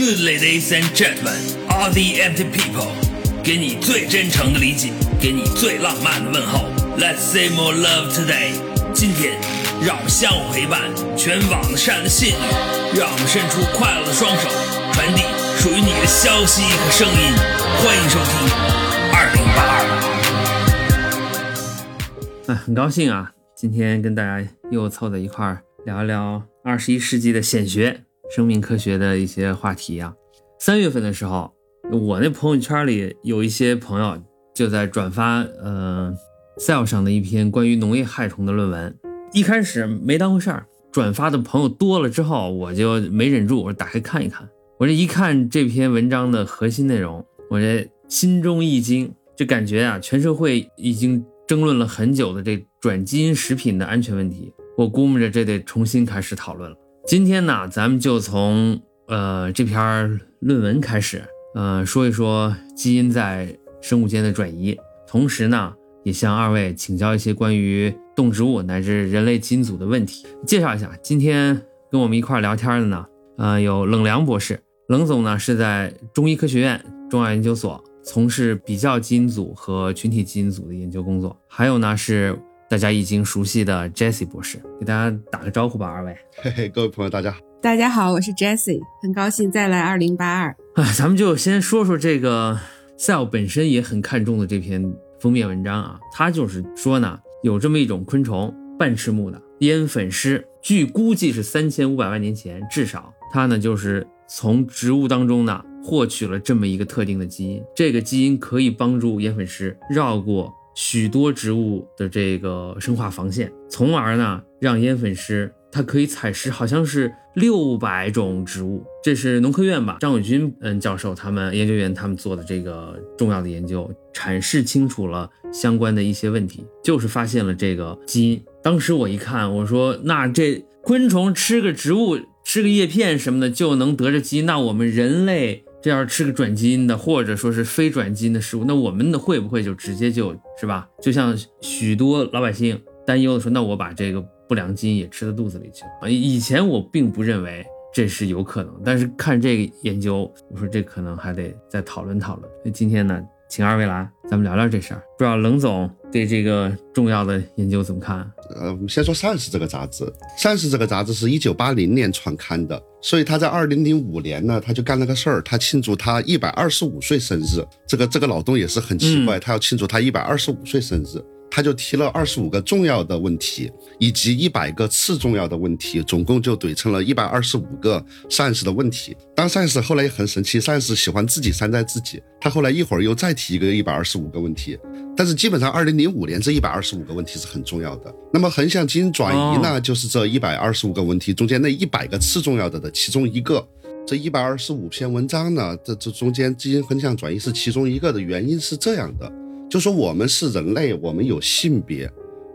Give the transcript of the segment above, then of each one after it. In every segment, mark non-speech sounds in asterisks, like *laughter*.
Good ladies and gentlemen, all the empty people，给你最真诚的理解，给你最浪漫的问候。Let's say more love today。今天，让我们相互陪伴，全网的善的信女，让我们伸出快乐的双手，传递属于你的消息和声音。欢迎收听二零八二。哎，很高兴啊，今天跟大家又凑在一块儿聊一聊二十一世纪的显学、生命科学的一些话题啊。三月份的时候，我那朋友圈里有一些朋友就在转发，呃，Cell 上的一篇关于农业害虫的论文。一开始没当回事儿，转发的朋友多了之后，我就没忍住，我打开看一看。我这一看这篇文章的核心内容，我这心中一惊，就感觉啊，全社会已经争论了很久的这转基因食品的安全问题，我估摸着这得重新开始讨论了。今天呢，咱们就从呃这篇论文开始，呃说一说基因在生物间的转移，同时呢，也向二位请教一些关于动植物乃至人类基因组的问题。介绍一下，今天跟我们一块聊天的呢，呃有冷凉博士，冷总呢是在中医科学院中药研究所从事比较基因组和群体基因组的研究工作，还有呢是大家已经熟悉的 Jesse 博士，给大家打个招呼吧，二位。嘿嘿，各位朋友，大家好。大家好，我是 Jessie，很高兴再来二零八二。啊，*laughs* 咱们就先说说这个 Cell 本身也很看重的这篇封面文章啊，它就是说呢，有这么一种昆虫，半翅目的烟粉虱，据估计是三千五百万年前，至少它呢就是从植物当中呢获取了这么一个特定的基因，这个基因可以帮助烟粉虱绕过许多植物的这个生化防线，从而呢让烟粉虱它可以采食，好像是六百种植物。这是农科院吧？张伟军嗯教授他们研究员他们做的这个重要的研究，阐释清楚了相关的一些问题，就是发现了这个基因。当时我一看，我说那这昆虫吃个植物，吃个叶片什么的就能得着基因，那我们人类这要是吃个转基因的，或者说是非转基因的食物，那我们的会不会就直接就是吧？就像许多老百姓担忧的说，那我把这个。不良基因也吃到肚子里去了啊！以前我并不认为这是有可能，但是看这个研究，我说这可能还得再讨论讨论。那今天呢，请二位来，咱们聊聊这事儿。不知道冷总对这个重要的研究怎么看？呃，我们先说《Science》这个杂志，《Science》这个杂志是一九八零年创刊的，所以他在二零零五年呢，他就干了个事儿，他庆祝他一百二十五岁生日。这个这个脑洞也是很奇怪，他要庆祝他一百二十五岁生日。他就提了二十五个重要的问题，以及一百个次重要的问题，总共就怼成了一百二十五个 science 的问题。当 science 后来也很神奇，science 喜欢自己山寨自己，他后来一会儿又再提一个一百二十五个问题，但是基本上二零零五年这一百二十五个问题是很重要的。那么横向基因转移呢，就是这一百二十五个问题中间那一百个次重要的的其中一个。这一百二十五篇文章呢，这这中间基因横向转移是其中一个的原因是这样的。就说我们是人类，我们有性别，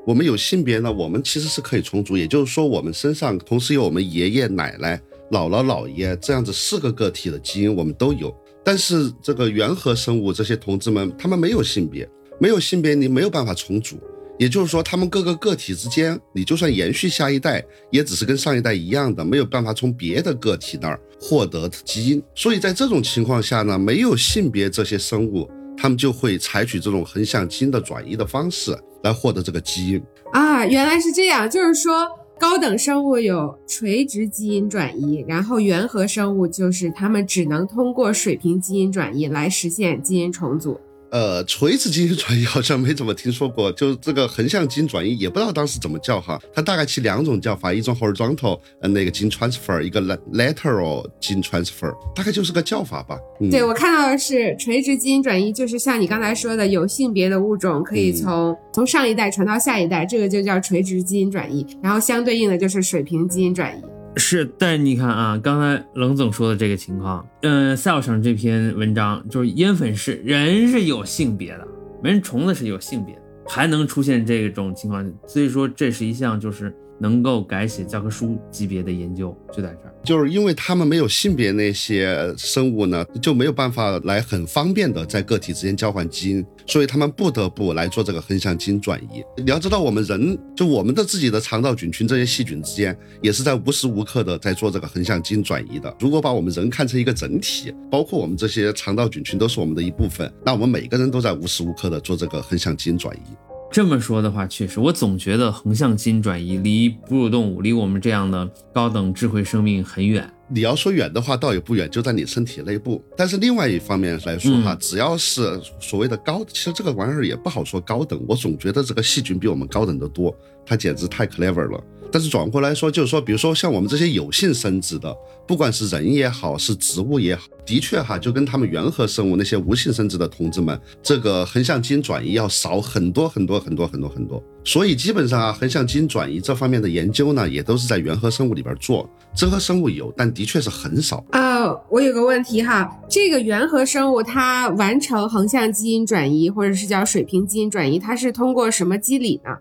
我们有性别呢，我们其实是可以重组。也就是说，我们身上同时有我们爷爷奶奶、姥姥姥爷这样子四个个体的基因，我们都有。但是这个原核生物这些同志们，他们没有性别，没有性别，你没有办法重组。也就是说，他们各个个体之间，你就算延续下一代，也只是跟上一代一样的，没有办法从别的个体那儿获得基因。所以在这种情况下呢，没有性别这些生物。他们就会采取这种横向基因的转移的方式来获得这个基因啊，原来是这样，就是说高等生物有垂直基因转移，然后原核生物就是他们只能通过水平基因转移来实现基因重组。呃，垂直基因转移好像没怎么听说过，就这个横向基因转移也不知道当时怎么叫哈。它大概起两种叫法，一种 horizontal 呃那个基因 transfer，一个 lateral 基因 transfer，大概就是个叫法吧。对我看到的是垂直基因转移，就是像你刚才说的，有性别的物种可以从从上一代传到下一代，这个就叫垂直基因转移。然后相对应的就是水平基因转移。是，但是你看啊，刚才冷总说的这个情况，嗯，Cell 上这篇文章就是烟粉是人是有性别的，人虫子是有性别的，还能出现这种情况，所以说这是一项就是能够改写教科书级别的研究就在这儿。就是因为他们没有性别，那些生物呢就没有办法来很方便的在个体之间交换基因，所以他们不得不来做这个横向基因转移。你要知道，我们人就我们的自己的肠道菌群这些细菌之间，也是在无时无刻的在做这个横向基因转移的。如果把我们人看成一个整体，包括我们这些肠道菌群都是我们的一部分，那我们每个人都在无时无刻的做这个横向基因转移。这么说的话，确实，我总觉得横向基因转移离哺乳动物、离我们这样的高等智慧生命很远。你要说远的话，倒也不远，就在你身体内部。但是另外一方面来说哈，只要是所谓的高，其实这个玩意儿也不好说高等。我总觉得这个细菌比我们高等的多，它简直太 clever 了。但是转过来说，就是说，比如说像我们这些有性生殖的，不管是人也好，是植物也好，的确哈，就跟他们原核生物那些无性生殖的同志们，这个横向基因转移要少很多很多很多很多很多。所以基本上啊，横向基因转移这方面的研究呢，也都是在原核生物里边做，真核生物有，但的确是很少。呃，我有个问题哈，这个原核生物它完成横向基因转移，或者是叫水平基因转移，它是通过什么机理呢？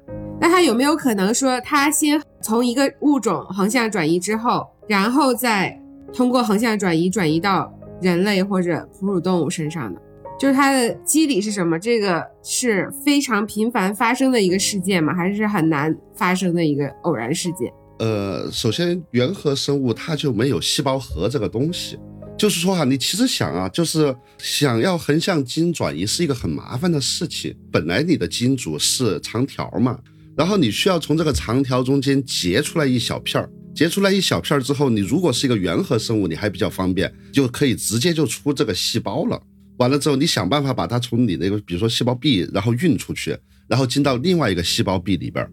那它有没有可能说，它先从一个物种横向转移之后，然后再通过横向转移转移到人类或者哺乳动物身上呢？就是它的机理是什么？这个是非常频繁发生的一个事件吗？还是很难发生的一个偶然事件？呃，首先原核生物它就没有细胞核这个东西，就是说哈，你其实想啊，就是想要横向基因转移是一个很麻烦的事情。本来你的基因组是长条嘛。然后你需要从这个长条中间截出来一小片儿，截出来一小片儿之后，你如果是一个原核生物，你还比较方便，就可以直接就出这个细胞了。完了之后，你想办法把它从你那个，比如说细胞壁，然后运出去，然后进到另外一个细胞壁里边，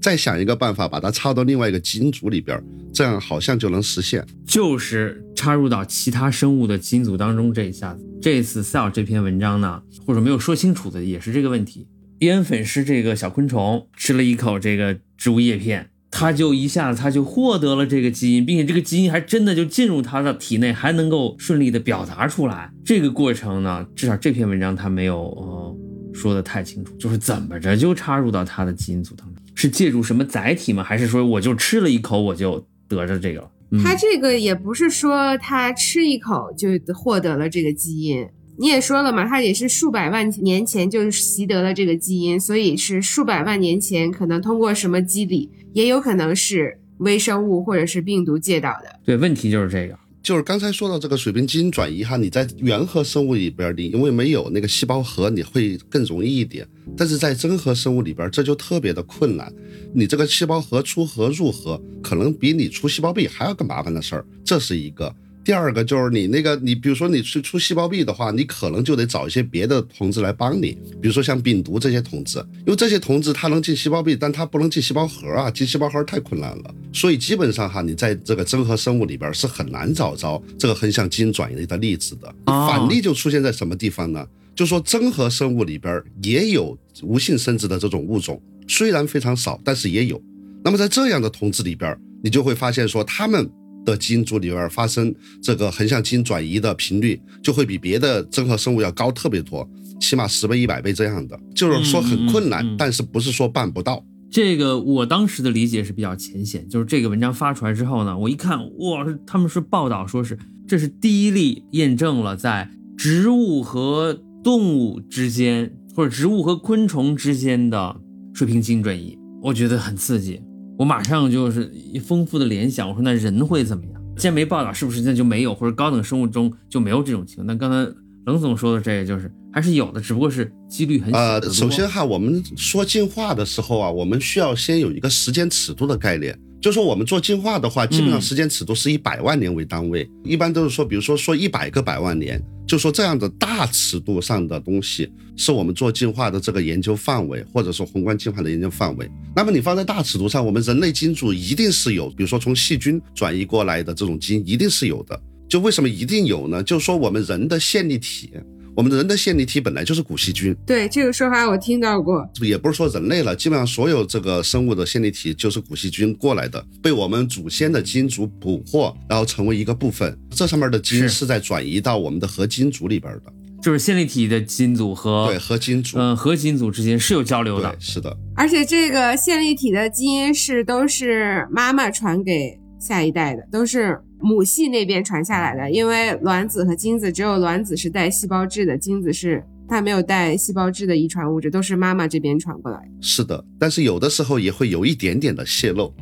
再想一个办法把它插到另外一个基因组里边，这样好像就能实现。就是插入到其他生物的基因组当中，这一下子，这次 Cell 这篇文章呢，或者没有说清楚的，也是这个问题。烟粉是这个小昆虫吃了一口这个植物叶片，他就一下子他就获得了这个基因，并且这个基因还真的就进入他的体内，还能够顺利的表达出来。这个过程呢，至少这篇文章他没有呃说的太清楚，就是怎么着就插入到他的基因组当中，是借助什么载体吗？还是说我就吃了一口我就得着这个了？他这个也不是说他吃一口就获得了这个基因。你也说了嘛，它也是数百万年前就习得了这个基因，所以是数百万年前可能通过什么机理，也有可能是微生物或者是病毒借到的。对，问题就是这个，就是刚才说到这个水平基因转移哈，你在原核生物里边，你因为没有那个细胞核，你会更容易一点，但是在真核生物里边，这就特别的困难。你这个细胞核出核入核，可能比你出细胞壁还要更麻烦的事儿，这是一个。第二个就是你那个，你比如说你去出细胞壁的话，你可能就得找一些别的同志来帮你，比如说像病毒这些同志，因为这些同志它能进细胞壁，但它不能进细胞核啊，进细胞核太困难了。所以基本上哈，你在这个真核生物里边是很难找着这个横向基因转移的例子的。反例就出现在什么地方呢？就说真核生物里边也有无性生殖的这种物种，虽然非常少，但是也有。那么在这样的同志里边，你就会发现说他们。的基因组里边发生这个横向基因转移的频率就会比别的真核生物要高特别多，起码十倍、一百倍这样的。就是说很困难，但是不是说办不到。这个我当时的理解是比较浅显，就是这个文章发出来之后呢，我一看，哇，他们是报道说是这是第一例验证了在植物和动物之间，或者植物和昆虫之间的水平基因转移，我觉得很刺激。我马上就是丰富的联想，我说那人会怎么样？既然没报道，是不是那就没有，或者高等生物中就没有这种情况？那刚才冷总说的这个就是还是有的，只不过是几率很小。呃，首先哈，我们说进化的时候啊，我们需要先有一个时间尺度的概念。就说我们做进化的话，基本上时间尺度是以百万年为单位，一般都是说，比如说说一百个百万年，就说这样的大尺度上的东西，是我们做进化的这个研究范围，或者说宏观进化的研究范围。那么你放在大尺度上，我们人类基因组一定是有，比如说从细菌转移过来的这种基因，一定是有的。就为什么一定有呢？就是说我们人的线粒体。我们人的线粒体本来就是古细菌，对这个说法我听到过，也不是说人类了，基本上所有这个生物的线粒体就是古细菌过来的，被我们祖先的基因组捕获，然后成为一个部分，这上面的基因是在转移到我们的核基因组里边的，就是线粒体的基因组和对核基因组，嗯，核基因组之间是有交流的，是的。而且这个线粒体的基因是都是妈妈传给下一代的，都是母系那边传下来的。因为卵子和精子，只有卵子是带细胞质的，精子是它没有带细胞质的遗传物质，都是妈妈这边传过来。是的，但是有的时候也会有一点点的泄露。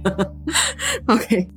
*laughs* OK，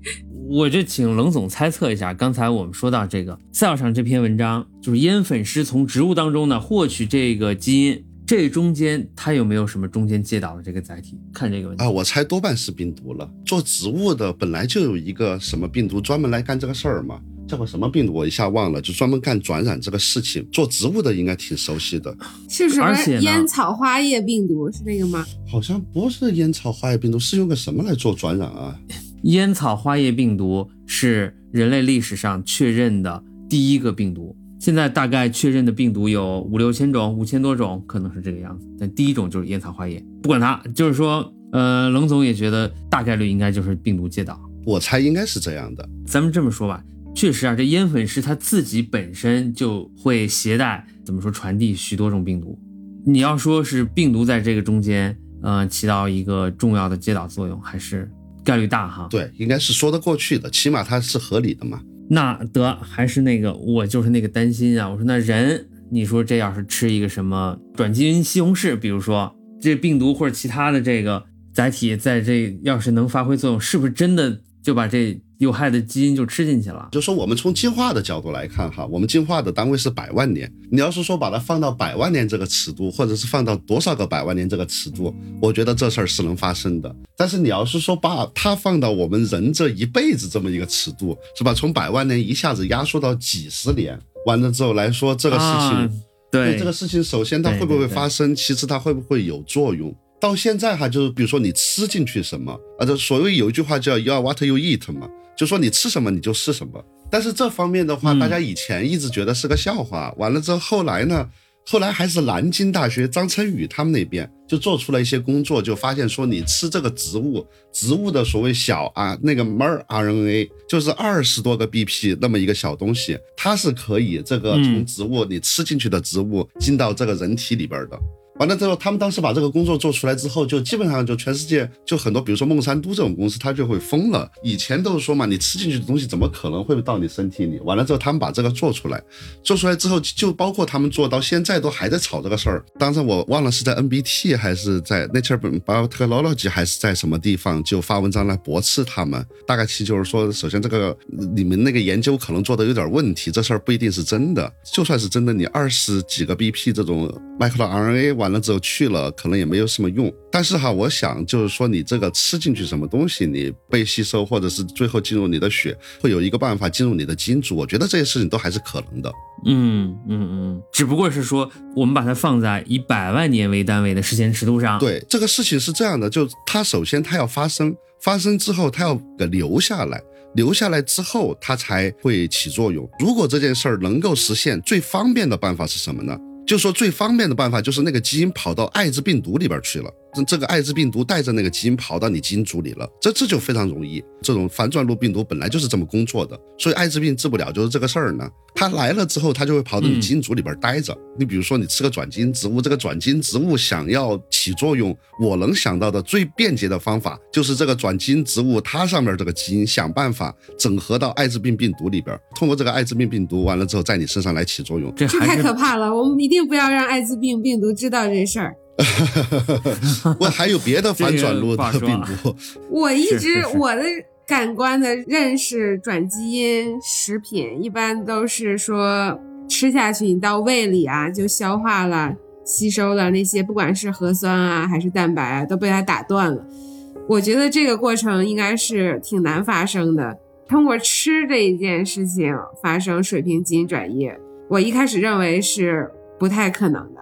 我就请冷总猜测一下，刚才我们说到这个 Cell 上这篇文章，就是烟粉师从植物当中呢获取这个基因，这中间它有没有什么中间接导的这个载体？看这个问题啊，我猜多半是病毒了。做植物的本来就有一个什么病毒专门来干这个事儿嘛，叫个什么病毒我一下忘了，就专门干转染这个事情。做植物的应该挺熟悉的，是什么而且烟草花叶病毒是那个吗？好像不是烟草花叶病毒，是用个什么来做转染啊？烟草花叶病毒是人类历史上确认的第一个病毒，现在大概确认的病毒有五六千种，五千多种，可能是这个样子。但第一种就是烟草花叶，不管它，就是说，呃，冷总也觉得大概率应该就是病毒接导。我猜应该是这样的。咱们这么说吧，确实啊，这烟粉是它自己本身就会携带，怎么说传递许多种病毒。你要说是病毒在这个中间，呃，起到一个重要的接导作用，还是概率大哈？对，应该是说得过去的，起码它是合理的嘛。那得还是那个，我就是那个担心啊。我说那人，你说这要是吃一个什么转基因西红柿，比如说这病毒或者其他的这个载体，在这要是能发挥作用，是不是真的就把这有害的基因就吃进去了？就说我们从进化的角度来看哈，我们进化的单位是百万年。你要是说把它放到百万年这个尺度，或者是放到多少个百万年这个尺度，我觉得这事儿是能发生的。但是你要是说把它放到我们人这一辈子这么一个尺度，是吧？从百万年一下子压缩到几十年，完了之后来说这个事情，啊、对这个事情，首先它会不会发生？其次它会不会有作用？到现在哈，就是比如说你吃进去什么啊，这所谓有一句话叫 “you are what you eat” 嘛，就说你吃什么你就是什么。但是这方面的话，嗯大家以前一直觉得是个笑话，完了之后后来呢，后来还是南京大学张成宇他们那边就做出了一些工作，就发现说你吃这个植物，植物的所谓小啊那个 mer RNA 就是二十多个 BP 那么一个小东西，它是可以这个嗯从植物你吃进去的植物进到这个人体里边的。完了之后，他们当时把这个工作做出来之后，就基本上就全世界就很多，比如说孟山都这种公司，它就会疯了。以前都是说嘛，你吃进去的东西怎么可能会到你身体里？完了之后，他们把这个做出来，做出来之后，就包括他们做到现在都还在吵这个事儿。当时我忘了是在 NBT 还是在 Nature Biotechnology 还是在什么地方就发文章来驳斥他们。大概其就是说，首先这个你们那个研究可能做的有点问题，这事儿不一定是真的。就算是真的，你二十几个 BP 这种 micro RNA 完完了之后去了，可能也没有什么用。但是哈，我想就是说，你这个吃进去什么东西，你被吸收，或者是最后进入你的血，会有一个办法进入你的基因组。我觉得这些事情都还是可能的。嗯嗯嗯，只不过是说我们把它放在以百万年为单位的时间尺度上。，对，这个事情是这样的，就它首先它要发生，发生之后它要给留下来。留下来之后，它才会起作用。如果这件事儿能够实现，最方便的办法是什么呢？就说最方便的办法就是那个基因跑到艾滋病毒里边去了，这这个艾滋病毒带着那个基因跑到你基因组里了，这这就非常容易。这种反转录病毒本来就是这么工作的，所以艾滋病治不了就是这个事儿呢。它来了之后，它就会跑到你基因组里边待着。你比如说，你吃个转基因植物，这个转基因植物想要起作用，我能想到的最便捷的方法就是这个转基因植物它上面这个基因想办法整合到艾滋病病毒里边，通过这个艾滋病病毒完了之后，在你身上来起作用。这太可怕了！我们一定不要让艾滋病病毒知道这事儿。*laughs* 我还有别的反转录的病毒，我一直我的感官的认识，转基因食品一般都是说吃下去，你到胃里啊就消化了、吸收了那些，不管是核酸啊还是蛋白啊，都被它打断了。我觉得这个过程应该是挺难发生的。通过吃这一件事情发生水平基因转移，我一开始认为是不太可能的。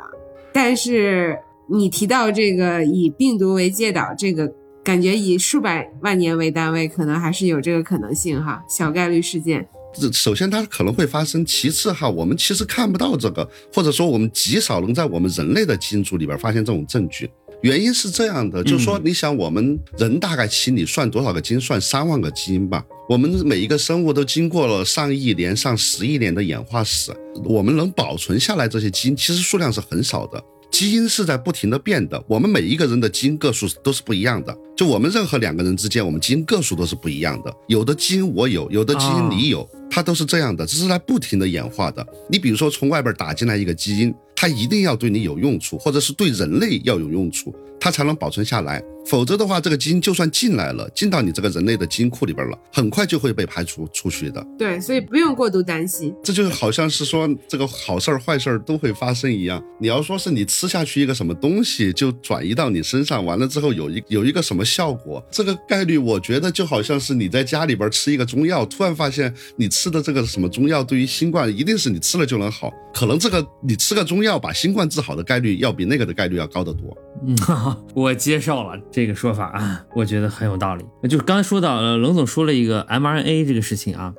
但是你提到这个以病毒为介导，这个感觉以数百万年为单位，可能还是有这个可能性哈，小概率事件。这首先它可能会发生，其次哈，我们其实看不到这个，或者说我们极少能在我们人类的基因组里边发现这种证据。原因是这样的，就是说，你想我们人大概其你算多少个基因？算三万个基因吧。我们每一个生物都经过了上亿年、上十亿年的演化史，我们能保存下来这些基因，其实数量是很少的。基因是在不停的变的，我们每一个人的基因个数都是不一样的。就我们任何两个人之间，我们基因个数都是不一样的。有的基因我有，有的基因你有，它都是这样的，这是在不停的演化的。你比如说从外边打进来一个基因，它一定要对你有用处，或者是对人类要有用处，它才能保存下来。否则的话，这个基因就算进来了，进到你这个人类的基因库里边了，很快就会被排除出去的。对，所以不用过度担心。这就好像是说这个好事儿坏事儿都会发生一样。你要说是你吃下去一个什么东西就转移到你身上，完了之后有一有一个什么效果，这个概率我觉得就好像是你在家里边吃一个中药，突然发现你吃的这个什么中药对于新冠一定是你吃了就能好，可能这个你吃个中药把新冠治好的概率要比那个的概率要高得多。嗯，*laughs* 我接受了这个说法啊，我觉得很有道理。就是刚才说到，呃，冷总说了一个 mRNA 这个事情啊，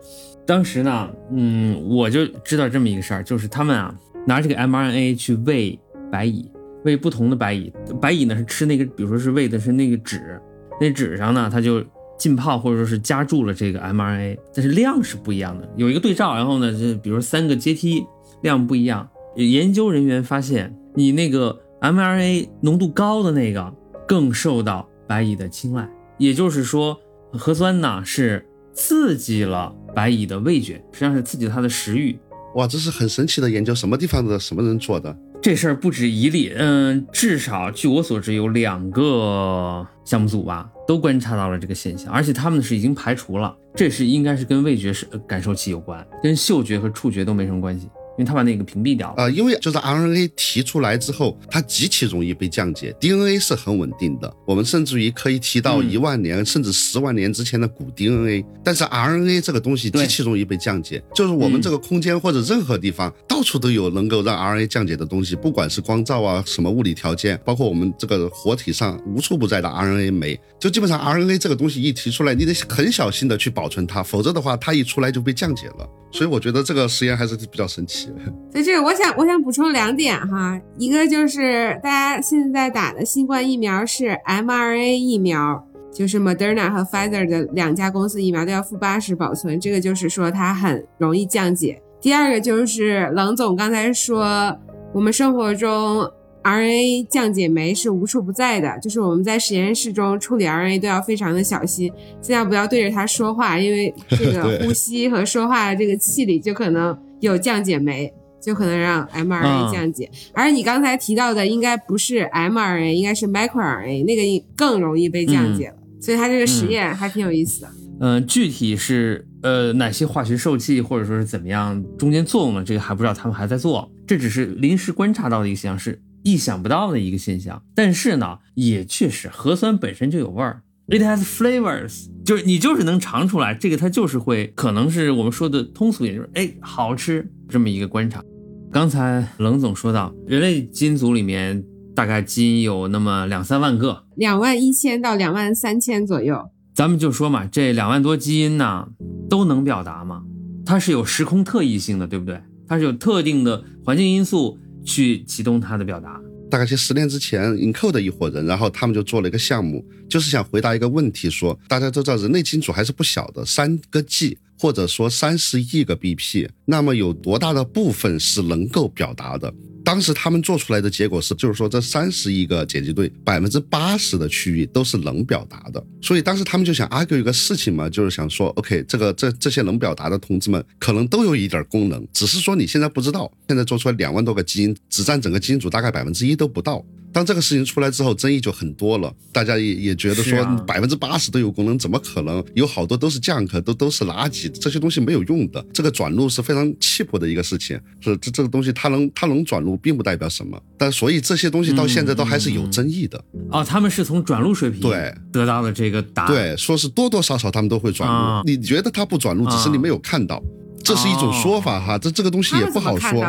当时呢，嗯，我就知道这么一个事儿，就是他们啊拿这个 mRNA 去喂白蚁，喂不同的白蚁，白蚁呢是吃那个，比如说是喂的是那个纸，那纸上呢它就浸泡或者说是加注了这个 mRNA，但是量是不一样的，有一个对照，然后呢，就比如三个阶梯量不一样，研究人员发现你那个。mRNA 浓度高的那个更受到白蚁的青睐，也就是说，核酸呢是刺激了白蚁的味觉，实际上是刺激了它的食欲。哇，这是很神奇的研究，什么地方的什么人做的？这事儿不止一例，嗯，至少据我所知有两个项目组吧，都观察到了这个现象，而且他们是已经排除了，这是应该是跟味觉是感受器有关，跟嗅觉和触觉都没什么关系。因为他把那个屏蔽掉了呃，因为就是 RNA 提出来之后，它极其容易被降解，DNA 是很稳定的。我们甚至于可以提到一万年甚至十万年之前的古 DNA，但是 RNA 这个东西极其容易被降解，就是我们这个空间或者任何地方到处都有能够让 RNA 降解的东西，不管是光照啊，什么物理条件，包括我们这个活体上无处不在的 RNA 酶，就基本上 RNA 这个东西一提出来，你得很小心的去保存它，否则的话它一出来就被降解了。所以我觉得这个实验还是比较神奇。*laughs* 所以这个，我想我想补充两点哈，一个就是大家现在打的新冠疫苗是 mRNA 疫苗，就是 Moderna 和 Pfizer 的两家公司疫苗都要负八十保存，这个就是说它很容易降解。第二个就是冷总刚才说，我们生活中。RNA 降解酶是无处不在的，就是我们在实验室中处理 RNA 都要非常的小心，尽量不要对着它说话，因为 *laughs* 这个呼吸和说话的这个气里就可能有降解酶，就可能让 mRNA 降解。而你刚才提到的应该不是 mRNA，应该是 microRNA，那个更容易被降解了。所以它这个实验还挺有意思的。嗯，具体是呃哪些化学受器或者说是怎么样中间作用了，这个还不知道，他们还在做，这只是临时观察到的一个现象是。意想不到的一个现象，但是呢，也确实核酸本身就有味儿，it has flavors，就是你就是能尝出来，这个它就是会，可能是我们说的通俗点，就是哎好吃这么一个观察。刚才冷总说到，人类基因组里面大概基因有那么两三万个，两万一千到两万三千左右。咱们就说嘛，这两万多基因呢都能表达吗？它是有时空特异性的，对不对？它是有特定的环境因素。去启动他的表达。大概在十年之前银扣的一伙人，然后他们就做了一个项目，就是想回答一个问题：说大家都知道人类金主还是不小的，三个 G 或者说三十亿个 BP，那么有多大的部分是能够表达的？当时他们做出来的结果是，就是说这三十亿个碱基对，百分之八十的区域都是能表达的。所以当时他们就想 argue 一个事情嘛，就是想说，OK，这个这这些能表达的同志们可能都有一点功能，只是说你现在不知道。现在做出来两万多个基因，只占整个基因组大概百分之一都不到。当这个事情出来之后，争议就很多了。大家也也觉得说，百分之八十都有功能，怎么可能？有好多都是 junk，都都是垃圾，这些东西没有用的。这个转录是非常 cheap 的一个事情，是这这个东西它能它能转录，并不代表什么。但所以这些东西到现在都还是有争议的。哦，他们是从转录水平对得到的这个答案。对，说是多多少少他们都会转录。你觉得他不转录，只是你没有看到。这是一种说法哈，这这个东西也不好说。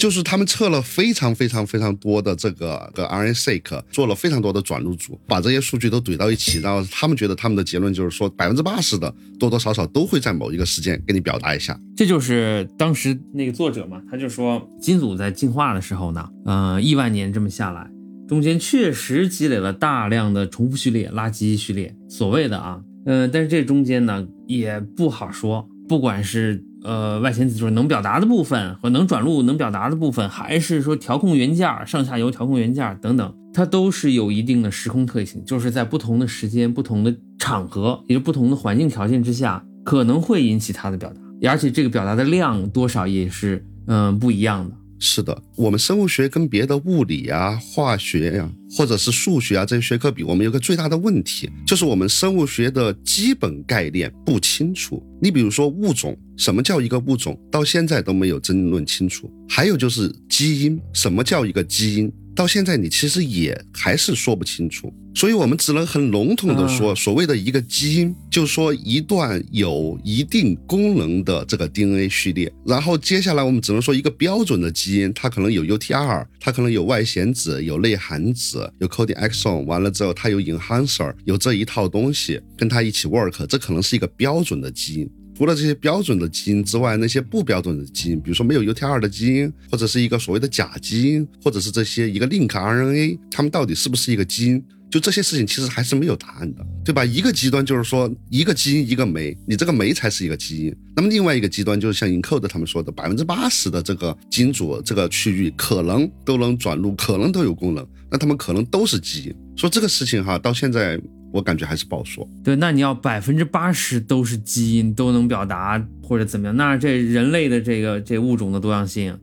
就是他们测了非常非常非常多的这个个 RNA-seq，做了非常多的转录组，把这些数据都怼到一起，然后他们觉得他们的结论就是说，百分之八十的多多少少都会在某一个时间给你表达一下。这就是当时那个作者嘛，他就说，基因组在进化的时候呢，嗯，亿万年这么下来，中间确实积累了大量的重复序列、垃圾序列，所谓的啊，嗯，但是这中间呢也不好说。不管是呃外显子就是能表达的部分和能转录能表达的部分，还是说调控元件上下游调控元件等等，它都是有一定的时空特性，就是在不同的时间、不同的场合，也就不同的环境条件之下，可能会引起它的表达，而且这个表达的量多少也是嗯不一样的。是的，我们生物学跟别的物理啊、化学呀、或者是数学啊这些学科比，我们有个最大的问题，就是我们生物学的基本概念不清楚。你比如说物种，什么叫一个物种，到现在都没有争论清楚。还有就是基因，什么叫一个基因？到现在你其实也还是说不清楚，所以我们只能很笼统的说，所谓的一个基因，就是说一段有一定功能的这个 DNA 序列。然后接下来我们只能说一个标准的基因，它可能有 UTR，它可能有外显子，有内含子，有 coding exon，完了之后它有 enhancer，有这一套东西跟它一起 work，这可能是一个标准的基因。除了这些标准的基因之外，那些不标准的基因，比如说没有 UTR 的基因，或者是一个所谓的假基因，或者是这些一个 link RNA，它们到底是不是一个基因？就这些事情其实还是没有答案的，对吧？一个极端就是说一个基因一个酶，你这个酶才是一个基因。那么另外一个极端就是像 encode 他们说的，百分之八十的这个基因组这个区域可能都能转录，可能都有功能，那他们可能都是基因。说这个事情哈，到现在。我感觉还是不好说。对，那你要百分之八十都是基因都能表达或者怎么样，那这人类的这个这物种的多样性，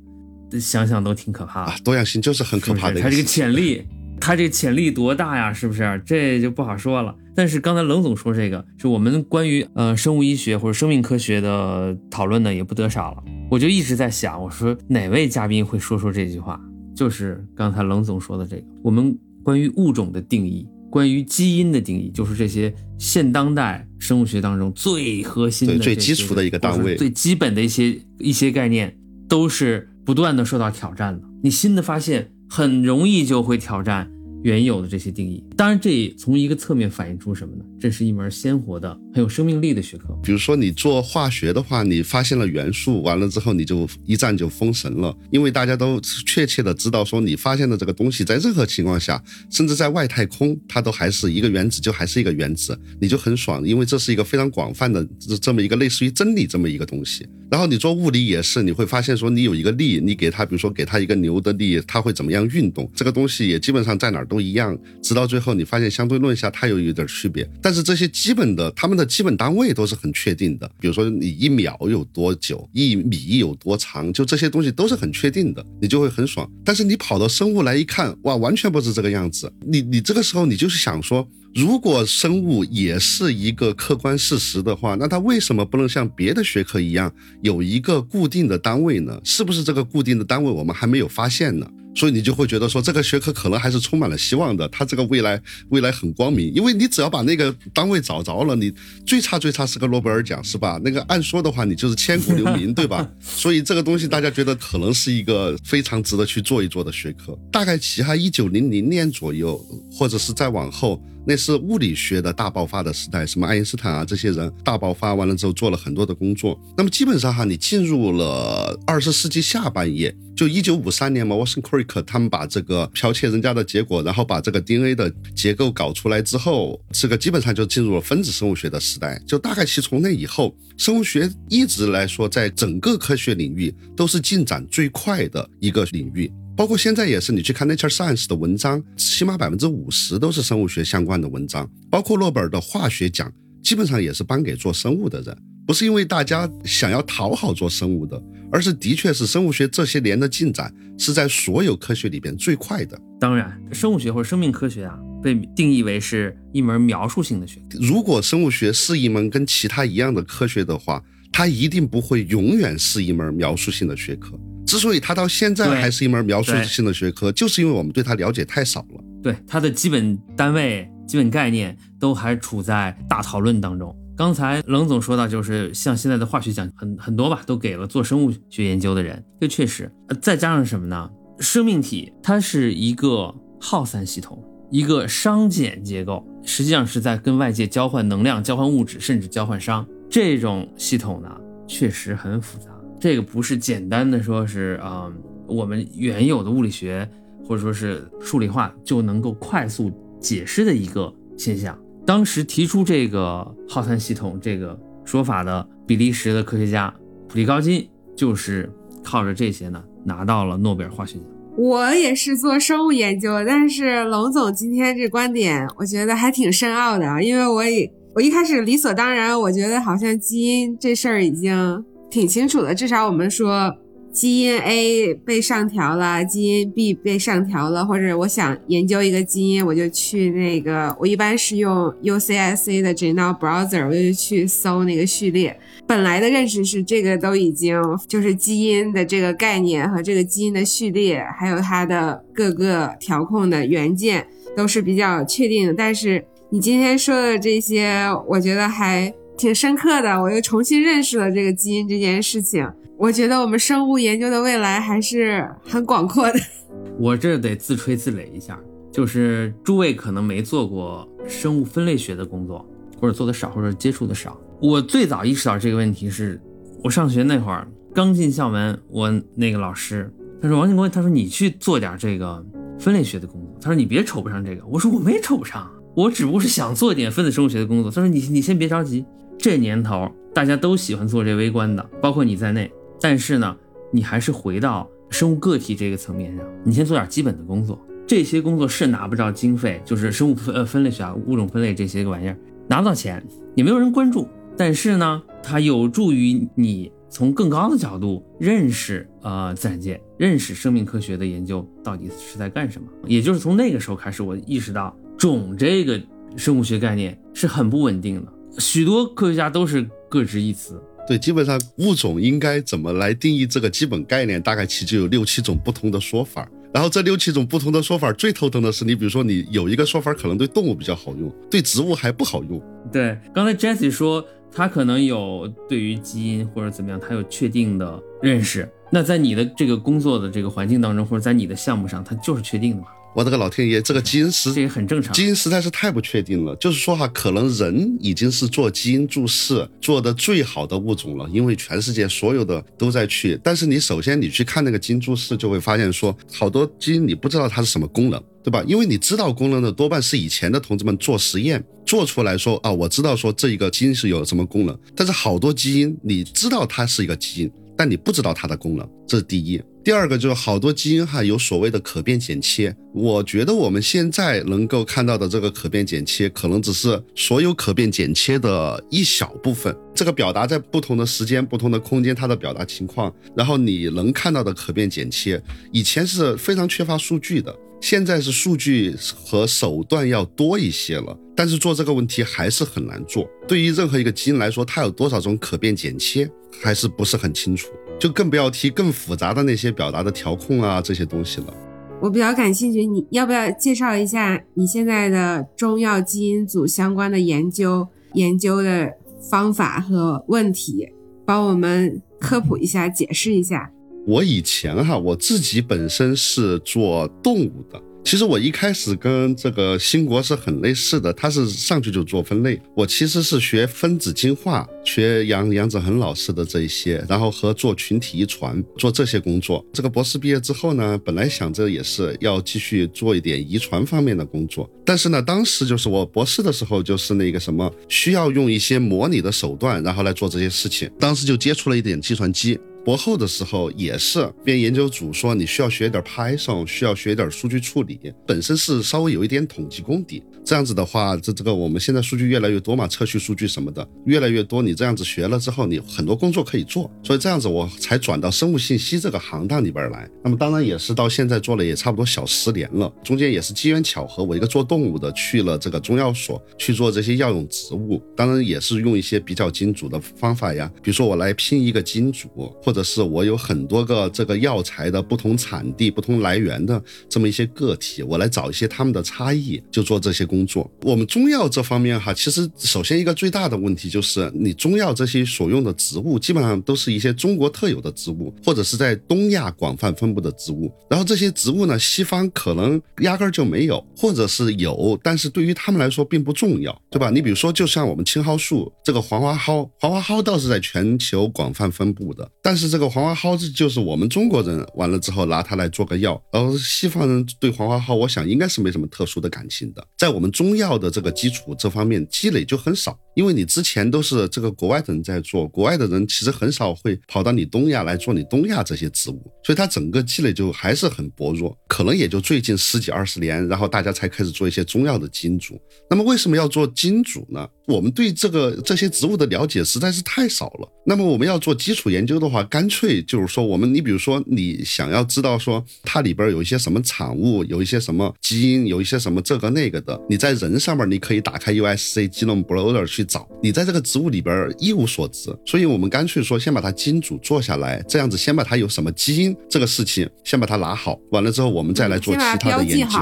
想想都挺可怕的。多样性就是很可怕的。它这个潜力，它这潜力多大呀？是不是？这就不好说了。但是刚才冷总说这个，是我们关于呃生物医学或者生命科学的讨论呢，也不得少了。我就一直在想，我说哪位嘉宾会说说这句话？就是刚才冷总说的这个，我们关于物种的定义。关于基因的定义，就是这些现当代生物学当中最核心的、最基础的一个单位、最基本的一些一些概念，都是不断的受到挑战的。你新的发现很容易就会挑战。原有的这些定义，当然这也从一个侧面反映出什么呢？这是一门鲜活的、很有生命力的学科。比如说你做化学的话，你发现了元素，完了之后你就一战就封神了，因为大家都确切的知道说你发现的这个东西在任何情况下，甚至在外太空，它都还是一个原子，就还是一个原子，你就很爽，因为这是一个非常广泛的这么一个类似于真理这么一个东西。然后你做物理也是，你会发现说你有一个力，你给它，比如说给它一个牛的力，它会怎么样运动？这个东西也基本上在哪儿都一样，直到最后你发现相对论下它又有点区别。但是这些基本的，它们的基本单位都是很确定的。比如说你一秒有多久，一米有多长，就这些东西都是很确定的，你就会很爽。但是你跑到生物来一看，哇，完全不是这个样子。你你这个时候你就是想说。如果生物也是一个客观事实的话，那它为什么不能像别的学科一样有一个固定的单位呢？是不是这个固定的单位我们还没有发现呢？所以你就会觉得说这个学科可能还是充满了希望的，它这个未来未来很光明，因为你只要把那个单位找着了，你最差最差是个诺贝尔奖是吧？那个按说的话你就是千古留名对吧？*laughs* 所以这个东西大家觉得可能是一个非常值得去做一做的学科。大概其他一九零零年左右，或者是再往后。那是物理学的大爆发的时代，什么爱因斯坦啊这些人大爆发完了之后做了很多的工作。那么基本上哈，你进入了二十世纪下半叶，就一九五三年嘛，Watson Crick 他们把这个剽窃人家的结果，然后把这个 DNA 的结构搞出来之后，这个基本上就进入了分子生物学的时代。就大概其从那以后，生物学一直来说，在整个科学领域都是进展最快的一个领域。包括现在也是，你去看 Nature Science 的文章，起码百分之五十都是生物学相关的文章。包括诺贝尔的化学奖，基本上也是颁给做生物的人，不是因为大家想要讨好做生物的，而是的确是生物学这些年的进展是在所有科学里边最快的。当然，生物学或者生命科学啊，被定义为是一门描述性的学科。如果生物学是一门跟其他一样的科学的话，它一定不会永远是一门描述性的学科。之所以它到现在还是一门描述性的学科，就是因为我们对它了解太少了。对它的基本单位、基本概念都还处在大讨论当中。刚才冷总说到，就是像现在的化学奖很很多吧，都给了做生物学研究的人。这确实，再加上什么呢？生命体它是一个耗散系统，一个熵减结构，实际上是在跟外界交换能量、交换物质，甚至交换熵。这种系统呢，确实很复杂。这个不是简单的说，是啊，我们原有的物理学或者说是数理化就能够快速解释的一个现象。当时提出这个耗散系统这个说法的比利时的科学家普利高金就是靠着这些呢拿到了诺贝尔化学奖。我也是做生物研究，但是龙总今天这观点，我觉得还挺深奥的，因为我也我一开始理所当然，我觉得好像基因这事儿已经挺清楚的，至少我们说。基因 A 被上调了，基因 B 被上调了，或者我想研究一个基因，我就去那个，我一般是用 UCSC 的 Genome Browser，我就去搜那个序列。本来的认识是这个都已经就是基因的这个概念和这个基因的序列，还有它的各个调控的元件都是比较确定的。但是你今天说的这些，我觉得还挺深刻的，我又重新认识了这个基因这件事情。我觉得我们生物研究的未来还是很广阔的。*laughs* 我这得自吹自擂一下，就是诸位可能没做过生物分类学的工作，或者做的少，或者接触的少。我最早意识到这个问题是，我上学那会儿刚进校门，我那个老师他说王建国，他说你去做点这个分类学的工作，他说你别瞅不上这个。我说我没瞅不上，我只不过是想做点分子生物学的工作。他说你你先别着急，这年头大家都喜欢做这微观的，包括你在内。但是呢，你还是回到生物个体这个层面上，你先做点基本的工作。这些工作是拿不着经费，就是生物分呃分类学啊、物种分类这些个玩意儿拿不到钱，也没有人关注。但是呢，它有助于你从更高的角度认识呃自然界，认识生命科学的研究到底是在干什么。也就是从那个时候开始，我意识到种这个生物学概念是很不稳定的，许多科学家都是各执一词。对，基本上物种应该怎么来定义这个基本概念，大概其实就有六七种不同的说法。然后这六七种不同的说法，最头疼的是，你比如说你有一个说法可能对动物比较好用，对植物还不好用。对，刚才 Jesse 说他可能有对于基因或者怎么样，他有确定的认识。那在你的这个工作的这个环境当中，或者在你的项目上，它就是确定的嘛？我的个老天爷，这个基因实这也很正常。基因实在是太不确定了。就是说哈，可能人已经是做基因注释做的最好的物种了，因为全世界所有的都在去。但是你首先你去看那个基因注释，就会发现说，好多基因你不知道它是什么功能，对吧？因为你知道功能的多半是以前的同志们做实验做出来说啊，我知道说这一个基因是有什么功能。但是好多基因你知道它是一个基因，但你不知道它的功能，这是第一。第二个就是好多基因哈有所谓的可变剪切，我觉得我们现在能够看到的这个可变剪切，可能只是所有可变剪切的一小部分。这个表达在不同的时间、不同的空间，它的表达情况，然后你能看到的可变剪切，以前是非常缺乏数据的，现在是数据和手段要多一些了。但是做这个问题还是很难做。对于任何一个基因来说，它有多少种可变剪切，还是不是很清楚。就更不要提更复杂的那些表达的调控啊这些东西了。我比较感兴趣，你要不要介绍一下你现在的中药基因组相关的研究研究的方法和问题，帮我们科普一下，解释一下。我以前哈，我自己本身是做动物的。其实我一开始跟这个新国是很类似的，他是上去就做分类。我其实是学分子进化，学杨杨子恒老师的这一些，然后和做群体遗传，做这些工作。这个博士毕业之后呢，本来想着也是要继续做一点遗传方面的工作，但是呢，当时就是我博士的时候，就是那个什么需要用一些模拟的手段，然后来做这些事情。当时就接触了一点计算机。博后的时候也是，编研究组说你需要学点 Python，需要学点数据处理，本身是稍微有一点统计功底。这样子的话，这这个我们现在数据越来越多嘛，测序数据什么的越来越多，你这样子学了之后，你很多工作可以做。所以这样子我才转到生物信息这个行当里边来。那么当然也是到现在做了也差不多小十年了，中间也是机缘巧合，我一个做动物的去了这个中药所去做这些药用植物，当然也是用一些比较精准的方法呀，比如说我来拼一个金主，或者的是我有很多个这个药材的不同产地、不同来源的这么一些个体，我来找一些他们的差异，就做这些。工作，我们中药这方面哈，其实首先一个最大的问题就是，你中药这些所用的植物，基本上都是一些中国特有的植物，或者是在东亚广泛分布的植物。然后这些植物呢，西方可能压根儿就没有，或者是有，但是对于他们来说并不重要，对吧？你比如说，就像我们青蒿素这个黄花蒿，黄花蒿倒是在全球广泛分布的，但是这个黄花蒿子就是我们中国人完了之后拿它来做个药，然后西方人对黄花蒿，我想应该是没什么特殊的感情的。在我们中药的这个基础这方面积累就很少，因为你之前都是这个国外的人在做，国外的人其实很少会跑到你东亚来做你东亚这些植物，所以它整个积累就还是很薄弱，可能也就最近十几二十年，然后大家才开始做一些中药的金主。那么为什么要做金主呢？我们对这个这些植物的了解实在是太少了。那么我们要做基础研究的话，干脆就是说，我们你比如说你想要知道说它里边有一些什么产物，有一些什么基因，有一些什么这个那个的，你在人上面你可以打开 USC Genome Browser 去找，你在这个植物里边一无所知。所以我们干脆说，先把它基因组做下来，这样子先把它有什么基因这个事情先把它拿好，完了之后我们再来做其他的研究。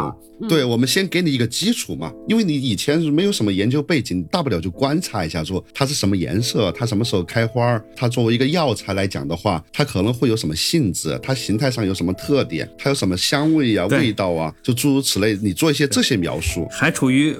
对，我们先给你一个基础嘛，因为你以前没有什么研究背景，大不了就观察一下，说它是什么颜色，它什么时候开花，它作为一个药材来讲的话，它可能会有什么性质，它形态上有什么特点，它有什么香味啊、味道啊，就诸如此类，你做一些这些描述，还处于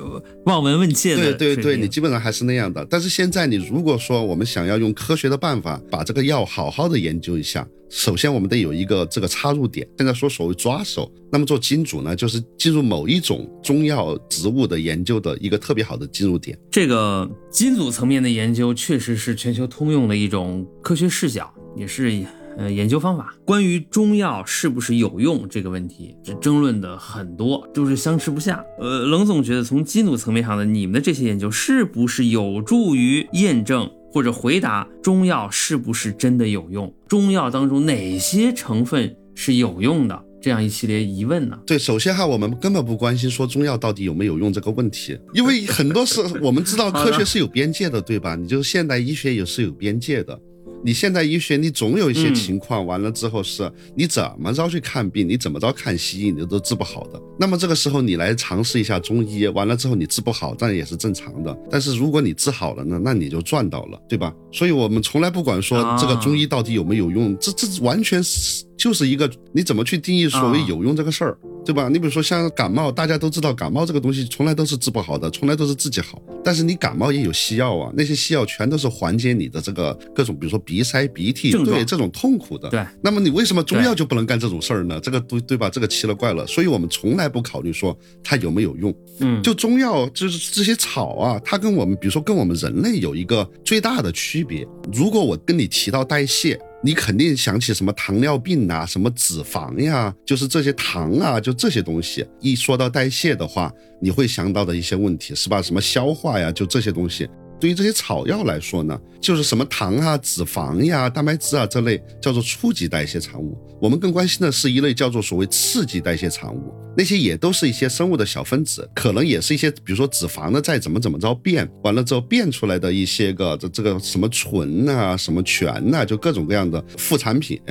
望闻问切的。对对对，你基本上还是那样的。但是现在你如果说我们想要用科学的办法把这个药好好的研究一下。首先，我们得有一个这个插入点。现在说所谓抓手，那么做金主呢，就是进入某一种中药植物的研究的一个特别好的进入点。这个金组层面的研究，确实是全球通用的一种科学视角，也是呃研究方法。关于中药是不是有用这个问题，这争论的很多，就是相持不下。呃，冷总觉得从金组层面上的你们的这些研究，是不是有助于验证？或者回答中药是不是真的有用？中药当中哪些成分是有用的？这样一系列疑问呢？对，首先哈，我们根本不关心说中药到底有没有用这个问题，因为很多是我们知道科学是有边界的，对吧？你就现代医学也是有边界的。你现在医学，你总有一些情况，完了之后是你怎么着去看病，你怎么着看西医，你都治不好的。那么这个时候你来尝试一下中医，完了之后你治不好，这也是正常的。但是如果你治好了呢，那你就赚到了，对吧？所以我们从来不管说这个中医到底有没有用，这这完全是。就是一个你怎么去定义所谓有用这个事儿，对吧？你比如说像感冒，大家都知道感冒这个东西从来都是治不好的，从来都是自己好。但是你感冒也有西药啊，那些西药全都是缓解你的这个各种，比如说鼻塞、鼻涕，对这种痛苦的。对。那么你为什么中药就不能干这种事儿呢？这个对对吧？这个奇了怪了。所以我们从来不考虑说它有没有用。嗯。就中药就是这些草啊，它跟我们比如说跟我们人类有一个最大的区别。如果我跟你提到代谢。你肯定想起什么糖尿病啊，什么脂肪呀，就是这些糖啊，就这些东西。一说到代谢的话，你会想到的一些问题是吧？什么消化呀，就这些东西。对于这些草药来说呢，就是什么糖啊、脂肪呀、蛋白质啊这类叫做初级代谢产物。我们更关心的是一类叫做所谓次级代谢产物，那些也都是一些生物的小分子，可能也是一些比如说脂肪的再怎么怎么着变完了之后变出来的一些个这这个什么醇呐、什么醛呐，就各种各样的副产品。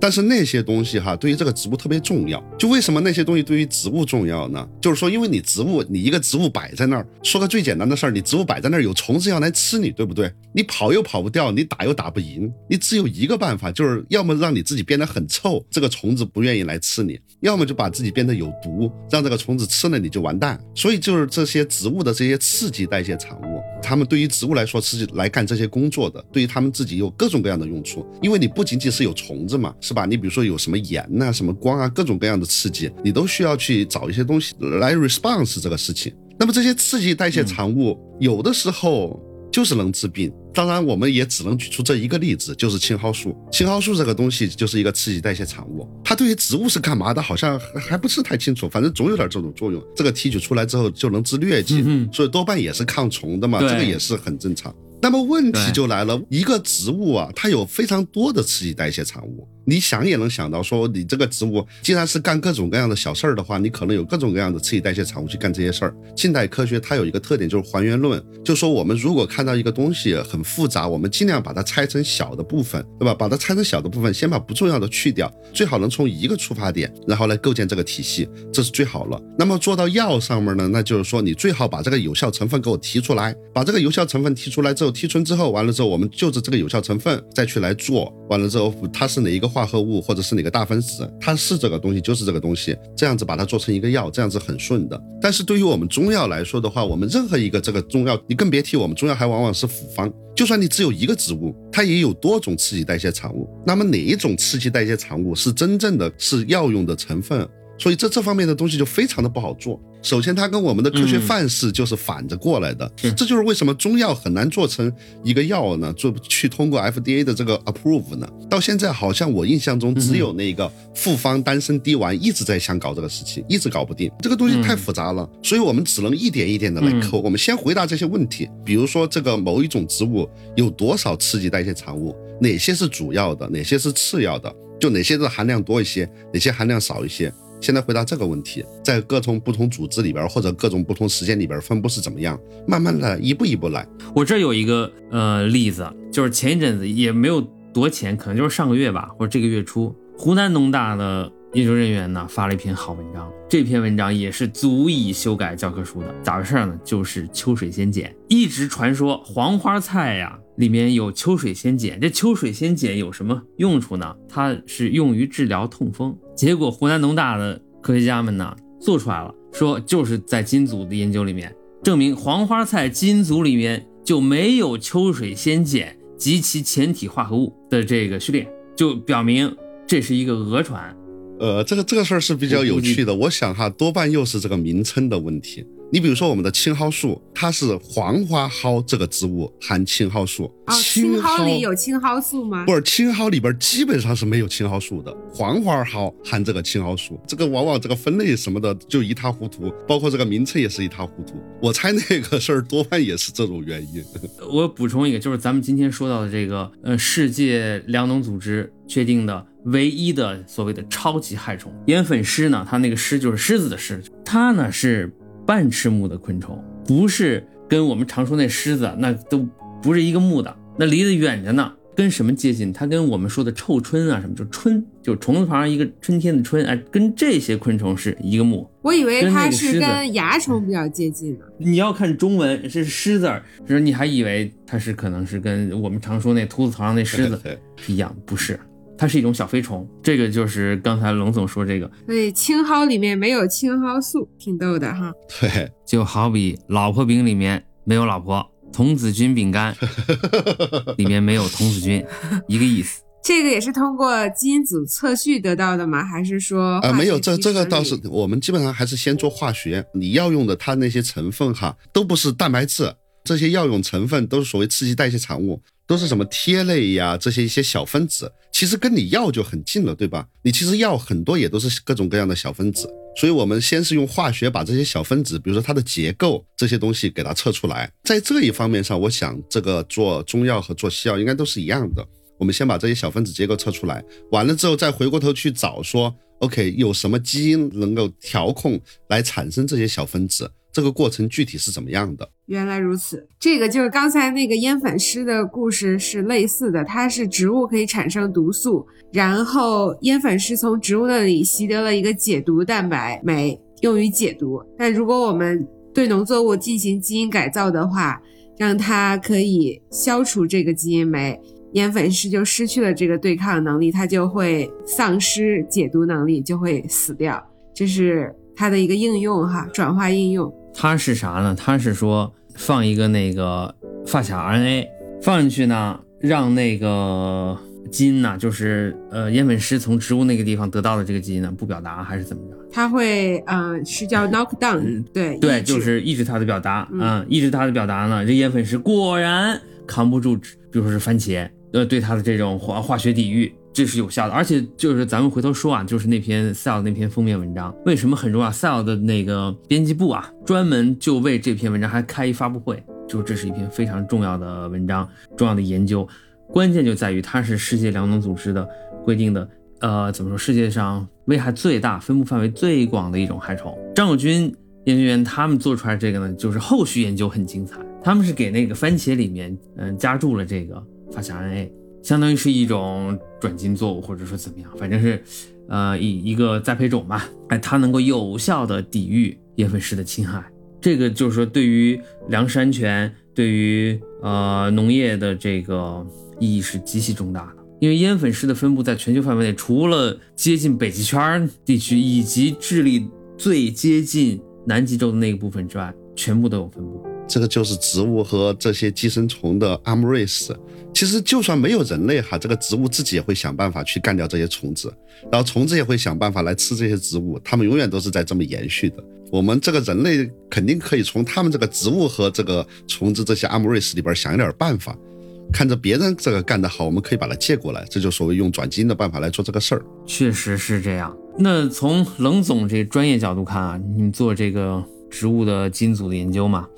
但是那些东西哈，对于这个植物特别重要。就为什么那些东西对于植物重要呢？就是说，因为你植物，你一个植物摆在那儿，说个最简单的事儿，你植物摆在那儿，有虫子要来吃你，对不对？你跑又跑不掉，你打又打不赢，你只有一个办法，就是要么让你自己变得很臭，这个虫子不愿意来吃你；要么就把自己变得有毒，让这个虫子吃了你就完蛋。所以就是这些植物的这些刺激代谢产物，它们对于植物来说是来干这些工作的，对于它们自己有各种各样的用处。因为你不仅仅是有虫子嘛，是。吧，你比如说有什么盐呐、什么光啊，各种各样的刺激，你都需要去找一些东西来 response 这个事情。那么这些刺激代谢产物有的时候就是能治病，当然我们也只能举出这一个例子，就是青蒿素。青蒿素这个东西就是一个刺激代谢产物，它对于植物是干嘛的？好像还不是太清楚，反正总有点这种作用。这个提取出来之后就能治疟疾，嗯所以多半也是抗虫的嘛，这个也是很正常。那么问题就来了，一个植物啊，它有非常多的刺激代谢产物。你想也能想到，说你这个植物既然是干各种各样的小事儿的话，你可能有各种各样的刺激代谢产物去干这些事儿。近代科学它有一个特点就是还原论，就说我们如果看到一个东西很复杂，我们尽量把它拆成小的部分，对吧？把它拆成小的部分，先把不重要的去掉，最好能从一个出发点，然后来构建这个体系，这是最好了。那么做到药上面呢，那就是说你最好把这个有效成分给我提出来，把这个有效成分提出来之后，提纯之后，完了之后，我们就着这个有效成分再去来做，完了之后它是哪一个化合物或者是哪个大分子，它是这个东西就是这个东西，这样子把它做成一个药，这样子很顺的。但是对于我们中药来说的话，我们任何一个这个中药，你更别提我们中药还往往是复方，就算你只有一个植物，它也有多种刺激代谢产物。那么哪一种刺激代谢产物是真正的是药用的成分？所以这这方面的东西就非常的不好做。首先，它跟我们的科学范式就是反着过来的，这就是为什么中药很难做成一个药呢？做去通过 FDA 的这个 approve 呢？到现在好像我印象中只有那个复方丹参滴丸一直在想搞这个事情，一直搞不定。这个东西太复杂了，所以我们只能一点一点的来抠。我们先回答这些问题，比如说这个某一种植物有多少刺激代谢产物，哪些是主要的，哪些是次要的，就哪些的含量多一些，哪些含量少一些。现在回答这个问题，在各种不同组织里边或者各种不同时间里边分布是怎么样？慢慢的一步一步来。我这有一个呃例子，就是前一阵子也没有多前，可能就是上个月吧，或者这个月初，湖南农大的研究人员呢发了一篇好文章，这篇文章也是足以修改教科书的。咋回事呢？就是秋水仙碱，一直传说黄花菜呀里面有秋水仙碱，这秋水仙碱有什么用处呢？它是用于治疗痛风。结果湖南农大的科学家们呢做出来了，说就是在基因组的研究里面证明黄花菜基因组里面就没有秋水仙碱及其前体化合物的这个序列，就表明这是一个讹传。呃，这个这个事儿是比较有趣的，我想哈，多半又是这个名称的问题。你比如说我们的青蒿素，它是黄花蒿这个植物含青蒿素。哦，青蒿里有青蒿素吗？不是，青蒿里边基本上是没有青蒿素的。黄花蒿含这个青蒿素，这个往往这个分类什么的就一塌糊涂，包括这个名称也是一塌糊涂。我猜那个事儿多半也是这种原因。*laughs* 我补充一个，就是咱们今天说到的这个，呃，世界粮农组织确定的唯一的所谓的超级害虫盐粉虱呢，它那个虱就是狮子的虱，它呢是。半翅目的昆虫不是跟我们常说那狮子那都不是一个目的，那离得远着呢。跟什么接近？它跟我们说的臭椿啊什么，就春，就虫字旁一个春天的春，哎，跟这些昆虫是一个目。我以为它是跟蚜虫比较接近呢。你要看中文是狮子，就是你还以为它是可能是跟我们常说那秃子头上那狮子是一样，不是。它是一种小飞虫，这个就是刚才龙总说这个。所以，青蒿里面没有青蒿素，挺逗的哈。对，就好比老婆饼里面没有老婆，童子军饼干 *laughs* 里面没有童子军，一个意思。这个也是通过基因组测序得到的吗？还是说？啊，没有，这这个倒是我们基本上还是先做化学。你要用的它那些成分哈，都不是蛋白质，这些药用成分都是所谓刺激代谢产物。都是什么萜类呀？这些一些小分子，其实跟你药就很近了，对吧？你其实药很多也都是各种各样的小分子，所以我们先是用化学把这些小分子，比如说它的结构这些东西给它测出来。在这一方面上，我想这个做中药和做西药应该都是一样的。我们先把这些小分子结构测出来，完了之后再回过头去找说，OK，有什么基因能够调控来产生这些小分子？这个过程具体是怎么样的？原来如此，这个就是刚才那个烟粉虱的故事是类似的。它是植物可以产生毒素，然后烟粉虱从植物那里习得了一个解毒蛋白酶，用于解毒。但如果我们对农作物进行基因改造的话，让它可以消除这个基因酶，烟粉虱就失去了这个对抗能力，它就会丧失解毒能力，就会死掉。这是它的一个应用哈，转化应用。它是啥呢？它是说放一个那个发卡 RNA 放进去呢，让那个基因呢，就是呃烟粉虱从植物那个地方得到的这个基因呢不表达，还是怎么着？它会嗯是叫 knock down，对对，就是抑制它的表达，嗯，抑制它的表达呢，这烟粉虱果然扛不住，比如说是番茄，呃，对它的这种化化学抵御。这是有效的，而且就是咱们回头说啊，就是那篇 Cell 那篇封面文章，为什么很重要？Cell 的那个编辑部啊，专门就为这篇文章还开一发布会，就这是一篇非常重要的文章，重要的研究。关键就在于它是世界粮农组织的规定的，呃，怎么说？世界上危害最大、分布范围最广的一种害虫。张友军研究员他们做出来这个呢，就是后续研究很精彩，他们是给那个番茄里面，嗯，加注了这个发酵 RNA。相当于是一种转基因作物，或者说怎么样，反正是，呃，一一个栽培种吧。哎，它能够有效的抵御烟粉虱的侵害，这个就是说对于粮食安全、对于呃农业的这个意义是极其重大的。因为烟粉虱的分布在全球范围内，除了接近北极圈地区以及智利最接近南极洲的那个部分之外，全部都有分布。这个就是植物和这些寄生虫的阿姆瑞斯。其实就算没有人类哈，这个植物自己也会想办法去干掉这些虫子，然后虫子也会想办法来吃这些植物，它们永远都是在这么延续的。我们这个人类肯定可以从他们这个植物和这个虫子这些阿姆瑞斯里边想一点办法，看着别人这个干得好，我们可以把它借过来，这就所谓用转基因的办法来做这个事儿。确实是这样。那从冷总这专业角度看啊，你做这个植物的基因组的研究嘛？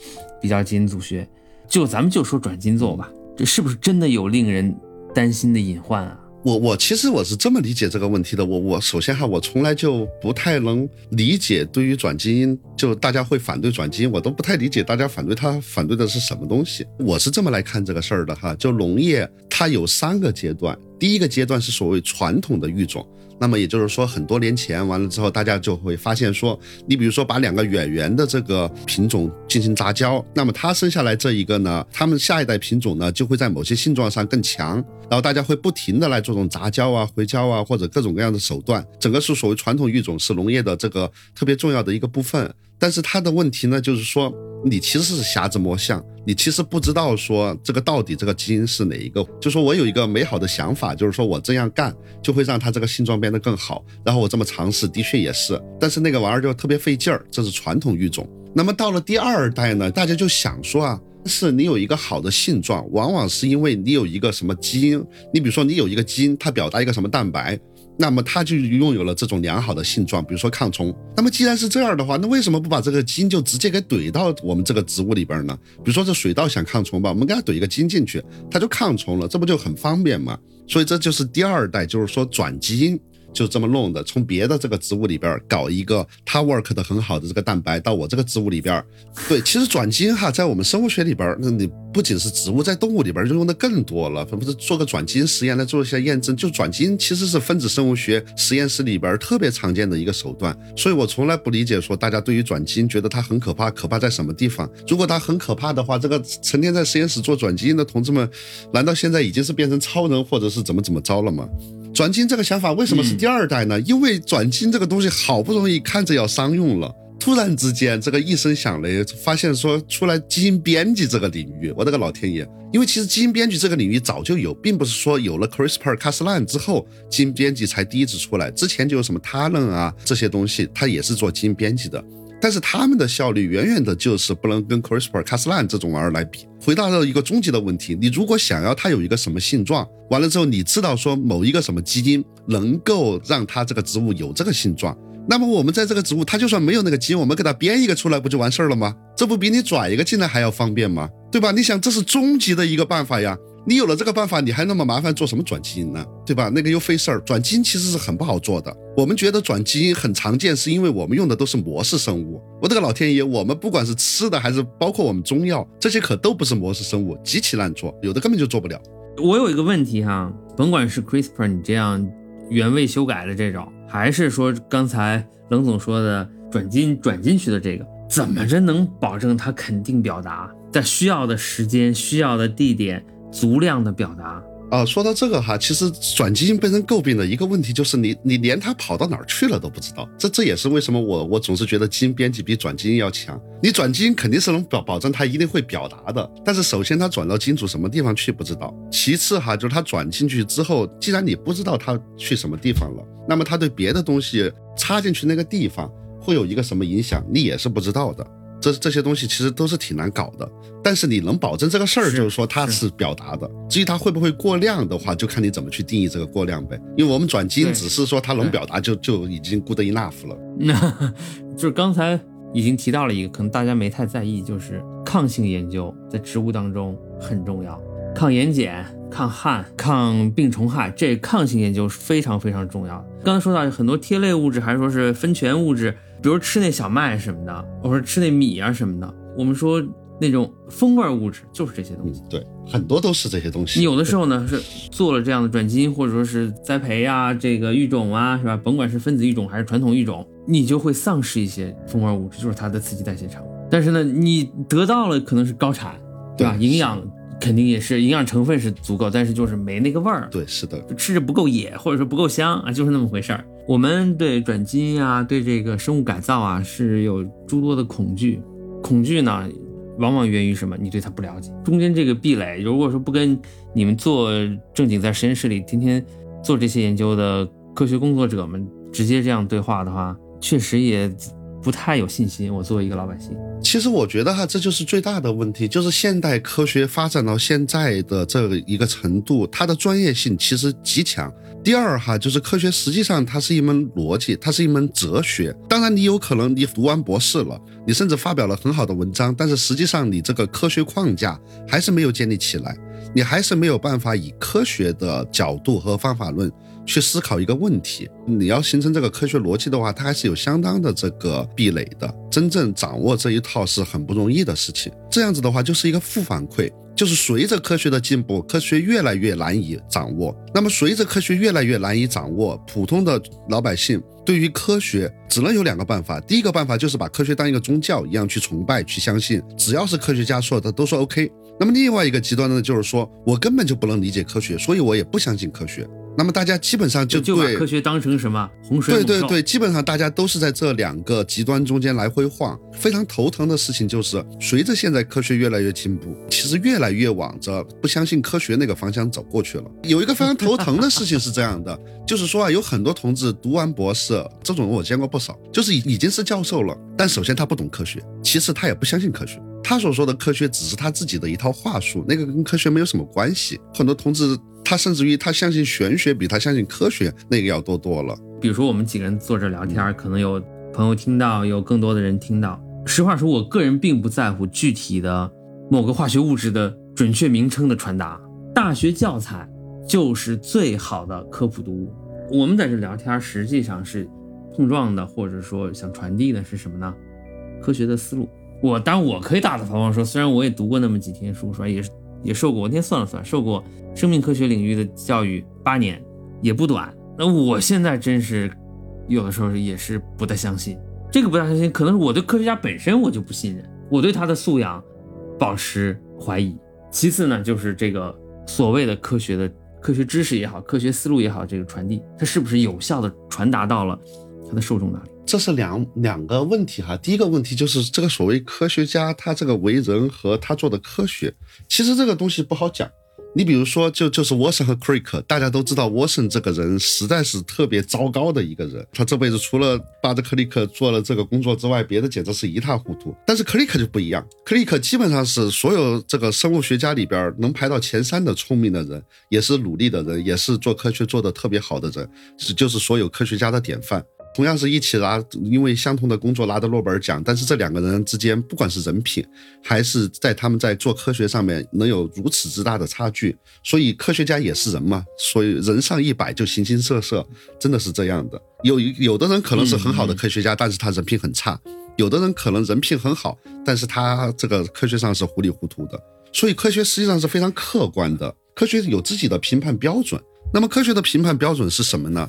比较基因组学，就咱们就说转基因做吧，这是不是真的有令人担心的隐患啊？我我其实我是这么理解这个问题的，我我首先哈，我从来就不太能理解对于转基因，就大家会反对转基因，我都不太理解大家反对它反对的是什么东西。我是这么来看这个事儿的哈，就农业它有三个阶段，第一个阶段是所谓传统的育种。那么也就是说，很多年前完了之后，大家就会发现说，你比如说把两个远缘的这个品种进行杂交，那么它生下来这一个呢，它们下一代品种呢就会在某些性状上更强，然后大家会不停的来做这种杂交啊、回交啊或者各种各样的手段，整个是所谓传统育种是农业的这个特别重要的一个部分。但是它的问题呢，就是说你其实是瞎子摸象，你其实不知道说这个到底这个基因是哪一个。就说我有一个美好的想法，就是说我这样干就会让它这个性状变得更好，然后我这么尝试的确也是，但是那个玩意儿就特别费劲儿，这是传统育种。那么到了第二代呢，大家就想说啊，是你有一个好的性状，往往是因为你有一个什么基因，你比如说你有一个基因，它表达一个什么蛋白。那么它就拥有了这种良好的性状，比如说抗虫。那么既然是这样的话，那为什么不把这个基因就直接给怼到我们这个植物里边呢？比如说这水稻想抗虫吧，我们给它怼一个基因进去，它就抗虫了，这不就很方便吗？所以这就是第二代，就是说转基因。就这么弄的，从别的这个植物里边搞一个它 work 的很好的这个蛋白到我这个植物里边，对，*laughs* 其实转基因哈，在我们生物学里边，那你不仅是植物，在动物里边就用的更多了，不是做个转基因实验来做一下验证，就转基因其实是分子生物学实验室里边特别常见的一个手段，所以我从来不理解说大家对于转基因觉得它很可怕，可怕在什么地方？如果它很可怕的话，这个成天在实验室做转基因的同志们，难道现在已经是变成超人或者是怎么怎么着了吗？转基因这个想法为什么是第二代呢？因为转基因这个东西好不容易看着要商用了，突然之间这个一声响雷，发现说出来基因编辑这个领域，我的个老天爷！因为其实基因编辑这个领域早就有，并不是说有了 CRISPR Cas9 之后基因编辑才第一次出来，之前就有什么 Talon 啊这些东西，它也是做基因编辑的。但是他们的效率远远的就是不能跟 CRISPR Cas9 这种玩意儿来比。回答到一个终极的问题，你如果想要它有一个什么性状，完了之后你知道说某一个什么基因能够让它这个植物有这个性状，那么我们在这个植物它就算没有那个基因，我们给它编一个出来不就完事儿了吗？这不比你转一个进来还要方便吗？对吧？你想这是终极的一个办法呀。你有了这个办法，你还那么麻烦做什么转基因呢？对吧？那个又费事儿。转基因其实是很不好做的。我们觉得转基因很常见，是因为我们用的都是模式生物。我的个老天爷，我们不管是吃的还是包括我们中药，这些可都不是模式生物，极其难做，有的根本就做不了。我有一个问题哈，甭管是 CRISPR 你这样原位修改的这种，还是说刚才冷总说的转基因转进去的这个，怎么着能保证它肯定表达，在需要的时间、需要的地点？足量的表达啊，说到这个哈，其实转基因被人诟病的一个问题就是你你连它跑到哪儿去了都不知道，这这也是为什么我我总是觉得基因编辑比转基因要强。你转基因肯定是能保保证它一定会表达的，但是首先它转到基因组什么地方去不知道，其次哈就是它转进去之后，既然你不知道它去什么地方了，那么它对别的东西插进去那个地方会有一个什么影响，你也是不知道的。这这些东西其实都是挺难搞的，但是你能保证这个事儿，就是说它是表达的。至于它会不会过量的话，就看你怎么去定义这个过量呗。因为我们转基因只是说它能表达，就就已经 good enough 了。*laughs* 那就是刚才已经提到了一个，可能大家没太在意，就是抗性研究在植物当中很重要，抗盐碱、抗旱、抗病虫害，这抗性研究是非常非常重要的。刚才说到很多萜类物质，还是说是酚醛物质。比如吃那小麦什么的，或者吃那米啊什么的，我们说那种风味物质就是这些东西。对，很多都是这些东西。你有的时候呢是做了这样的转基因，或者说是栽培啊，这个育种啊，是吧？甭管是分子育种还是传统育种，你就会丧失一些风味物质，就是它的刺激代谢产物。但是呢，你得到了可能是高产，对吧？对营养肯定也是营养成分是足够，但是就是没那个味儿，对，是的，就吃着不够野，或者说不够香啊，就是那么回事儿。我们对转基因啊，对这个生物改造啊，是有诸多的恐惧。恐惧呢，往往源于什么？你对它不了解。中间这个壁垒，如果说不跟你们做正经在实验室里天天做这些研究的科学工作者们直接这样对话的话，确实也不太有信心。我作为一个老百姓，其实我觉得哈，这就是最大的问题，就是现代科学发展到现在的这一个程度，它的专业性其实极强。第二哈，就是科学实际上它是一门逻辑，它是一门哲学。当然，你有可能你读完博士了，你甚至发表了很好的文章，但是实际上你这个科学框架还是没有建立起来，你还是没有办法以科学的角度和方法论去思考一个问题。你要形成这个科学逻辑的话，它还是有相当的这个壁垒的。真正掌握这一套是很不容易的事情。这样子的话，就是一个负反馈，就是随着科学的进步，科学越来越难以掌握。那么随着科学越来越难以掌握，普通的老百姓对于科学只能有两个办法。第一个办法就是把科学当一个宗教一样去崇拜、去相信，只要是科学家说的都说 OK。那么另外一个极端呢，就是说我根本就不能理解科学，所以我也不相信科学。那么大家基本上就就把对科学当成什么洪水对对对，基本上大家都是在这两个极端中间来回晃。非常头疼的事情就是，随着现在科学越来越进步，其实越来越往着不相信科学那个方向走过去了。有一个非常头疼的事情是这样的，*laughs* 就是说啊，有很多同志读完博士，这种我见过不少，就是已已经是教授了，但首先他不懂科学，其次他也不相信科学。他所说的科学只是他自己的一套话术，那个跟科学没有什么关系。很多同志他甚至于他相信玄学比他相信科学那个要多多了。比如说我们几个人坐这聊天，可能有朋友听到，有更多的人听到。实话说，我个人并不在乎具体的某个化学物质的准确名称的传达。大学教材就是最好的科普读物。我们在这聊天，实际上是碰撞的，或者说想传递的是什么呢？科学的思路。我当然我可以大大方方说，虽然我也读过那么几天书，说？也是也受过，我那天算了算，受过生命科学领域的教育八年，也不短。那我现在真是有的时候也是不太相信，这个不太相信，可能是我对科学家本身我就不信任，我对他的素养保持怀疑。其次呢，就是这个所谓的科学的科学知识也好，科学思路也好，这个传递，它是不是有效的传达到了他的受众那里？这是两两个问题哈。第一个问题就是这个所谓科学家他这个为人和他做的科学，其实这个东西不好讲。你比如说，就就是沃森和克里克大家都知道沃森这个人实在是特别糟糕的一个人，他这辈子除了巴德克利克做了这个工作之外，别的简直是一塌糊涂。但是 Crick 就不一样，Crick 基本上是所有这个生物学家里边能排到前三的聪明的人，也是努力的人，也是做科学做得特别好的人，是就是所有科学家的典范。同样是一起拿，因为相同的工作拿的诺贝尔奖，但是这两个人之间，不管是人品，还是在他们在做科学上面能有如此之大的差距，所以科学家也是人嘛，所以人上一百就形形色色，真的是这样的。有有的人可能是很好的科学家，但是他人品很差；有的人可能人品很好，但是他这个科学上是糊里糊涂的。所以科学实际上是非常客观的，科学有自己的评判标准。那么科学的评判标准是什么呢？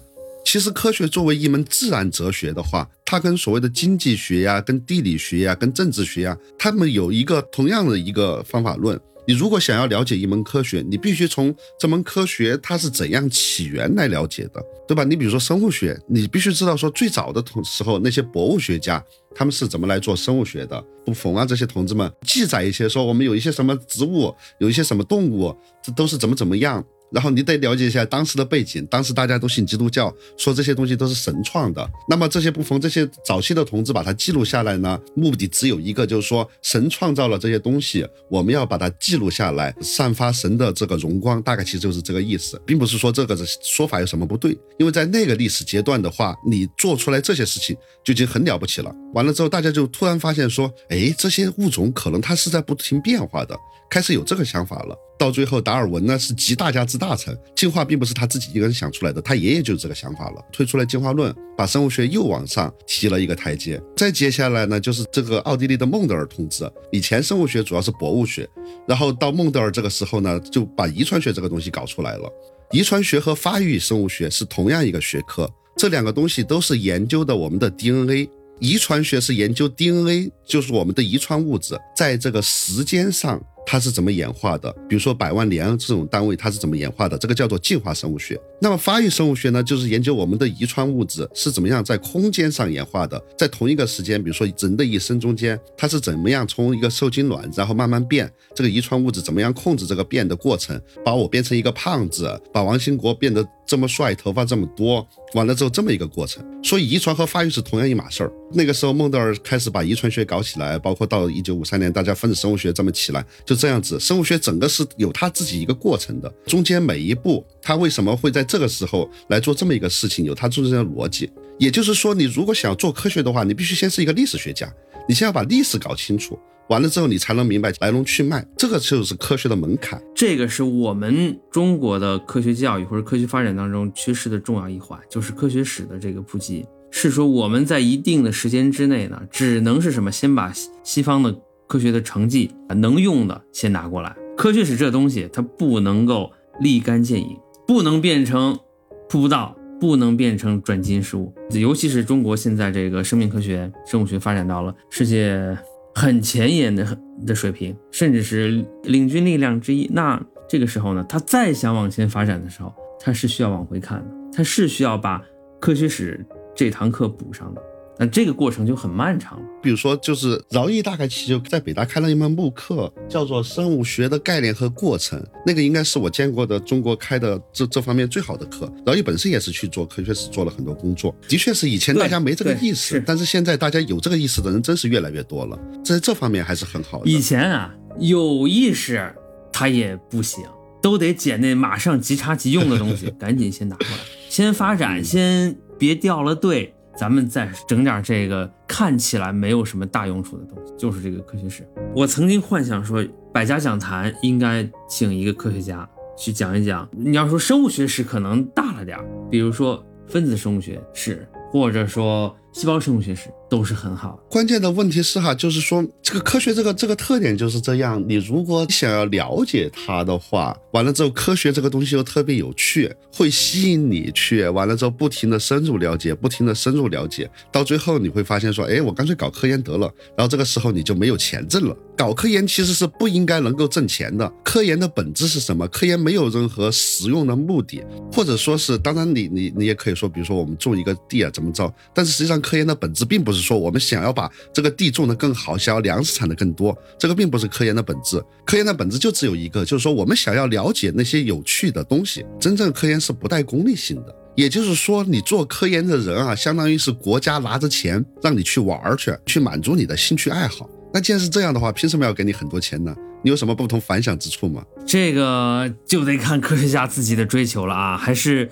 其实科学作为一门自然哲学的话，它跟所谓的经济学呀、跟地理学呀、跟政治学呀，他们有一个同样的一个方法论。你如果想要了解一门科学，你必须从这门科学它是怎样起源来了解的，对吧？你比如说生物学，你必须知道说最早的同时候那些博物学家他们是怎么来做生物学的。不冯啊这些同志们记载一些说我们有一些什么植物，有一些什么动物，这都是怎么怎么样。然后你得了解一下当时的背景，当时大家都信基督教，说这些东西都是神创的。那么这些不逢这些早期的同志把它记录下来呢，目的只有一个，就是说神创造了这些东西，我们要把它记录下来，散发神的这个荣光，大概其实就是这个意思，并不是说这个说法有什么不对，因为在那个历史阶段的话，你做出来这些事情就已经很了不起了。完了之后，大家就突然发现说，哎，这些物种可能它是在不停变化的，开始有这个想法了。到最后，达尔文呢是集大家之大成，进化并不是他自己一个人想出来的，他爷爷就是这个想法了，推出来进化论，把生物学又往上提了一个台阶。再接下来呢，就是这个奥地利的孟德尔同志，以前生物学主要是博物学，然后到孟德尔这个时候呢，就把遗传学这个东西搞出来了。遗传学和发育生物学是同样一个学科，这两个东西都是研究的我们的 DNA。遗传学是研究 DNA，就是我们的遗传物质在这个时间上它是怎么演化的。比如说百万年这种单位它是怎么演化的，这个叫做进化生物学。那么发育生物学呢，就是研究我们的遗传物质是怎么样在空间上演化的，在同一个时间，比如说人的一生中间，它是怎么样从一个受精卵然后慢慢变，这个遗传物质怎么样控制这个变的过程，把我变成一个胖子，把王兴国变得这么帅，头发这么多，完了之后这么一个过程。所以遗传和发育是同样一码事儿。那个时候孟德尔开始把遗传学搞起来，包括到一九五三年大家分子生物学这么起来，就这样子，生物学整个是有它自己一个过程的，中间每一步它为什么会在这个时候来做这么一个事情，有它中间的逻辑。也就是说，你如果想做科学的话，你必须先是一个历史学家，你先要把历史搞清楚，完了之后你才能明白来龙去脉，这个就是科学的门槛。这个是我们中国的科学教育或者科学发展当中缺失的重要一环，就是科学史的这个普及。是说我们在一定的时间之内呢，只能是什么，先把西方的科学的成绩能用的先拿过来。科学史这东西它不能够立竿见影，不能变成瀑布道，不能变成转基因食物。尤其是中国现在这个生命科学、生物学发展到了世界很前沿的的水平，甚至是领军力量之一。那这个时候呢，它再想往前发展的时候，它是需要往回看的，它是需要把科学史这堂课补上的。那这个过程就很漫长了。比如说，就是饶毅大概其实就在北大开了一门慕课，叫做《生物学的概念和过程》，那个应该是我见过的中国开的这这方面最好的课。饶毅本身也是去做科学史做了很多工作，的确是以前大家没这个意识，但是现在大家有这个意识的人真是越来越多了，在这方面还是很好的。以前啊，有意识他也不行，都得捡那马上即插即用的东西，*laughs* 赶紧先拿过来，先发展，先别掉了队。咱们再整点这个看起来没有什么大用处的东西，就是这个科学史。我曾经幻想说，百家讲坛应该请一个科学家去讲一讲。你要说生物学史可能大了点儿，比如说分子生物学史，或者说细胞生物学史，都是很好。关键的问题是哈，就是说这个科学这个这个特点就是这样。你如果想要了解它的话，完了之后科学这个东西又特别有趣，会吸引你去。完了之后不停的深入了解，不停的深入了解，到最后你会发现说，哎，我干脆搞科研得了。然后这个时候你就没有钱挣了。搞科研其实是不应该能够挣钱的。科研的本质是什么？科研没有任何实用的目的，或者说是，当然你你你也可以说，比如说我们种一个地啊怎么着？但是实际上科研的本质并不是说我们想要把这个地种得更好，想要粮食产得更多，这个并不是科研的本质。科研的本质就只有一个，就是说我们想要了解那些有趣的东西。真正科研是不带功利性的，也就是说，你做科研的人啊，相当于是国家拿着钱让你去玩儿去，去满足你的兴趣爱好。那既然是这样的话，凭什么要给你很多钱呢？你有什么不同凡响之处吗？这个就得看科学家自己的追求了啊，还是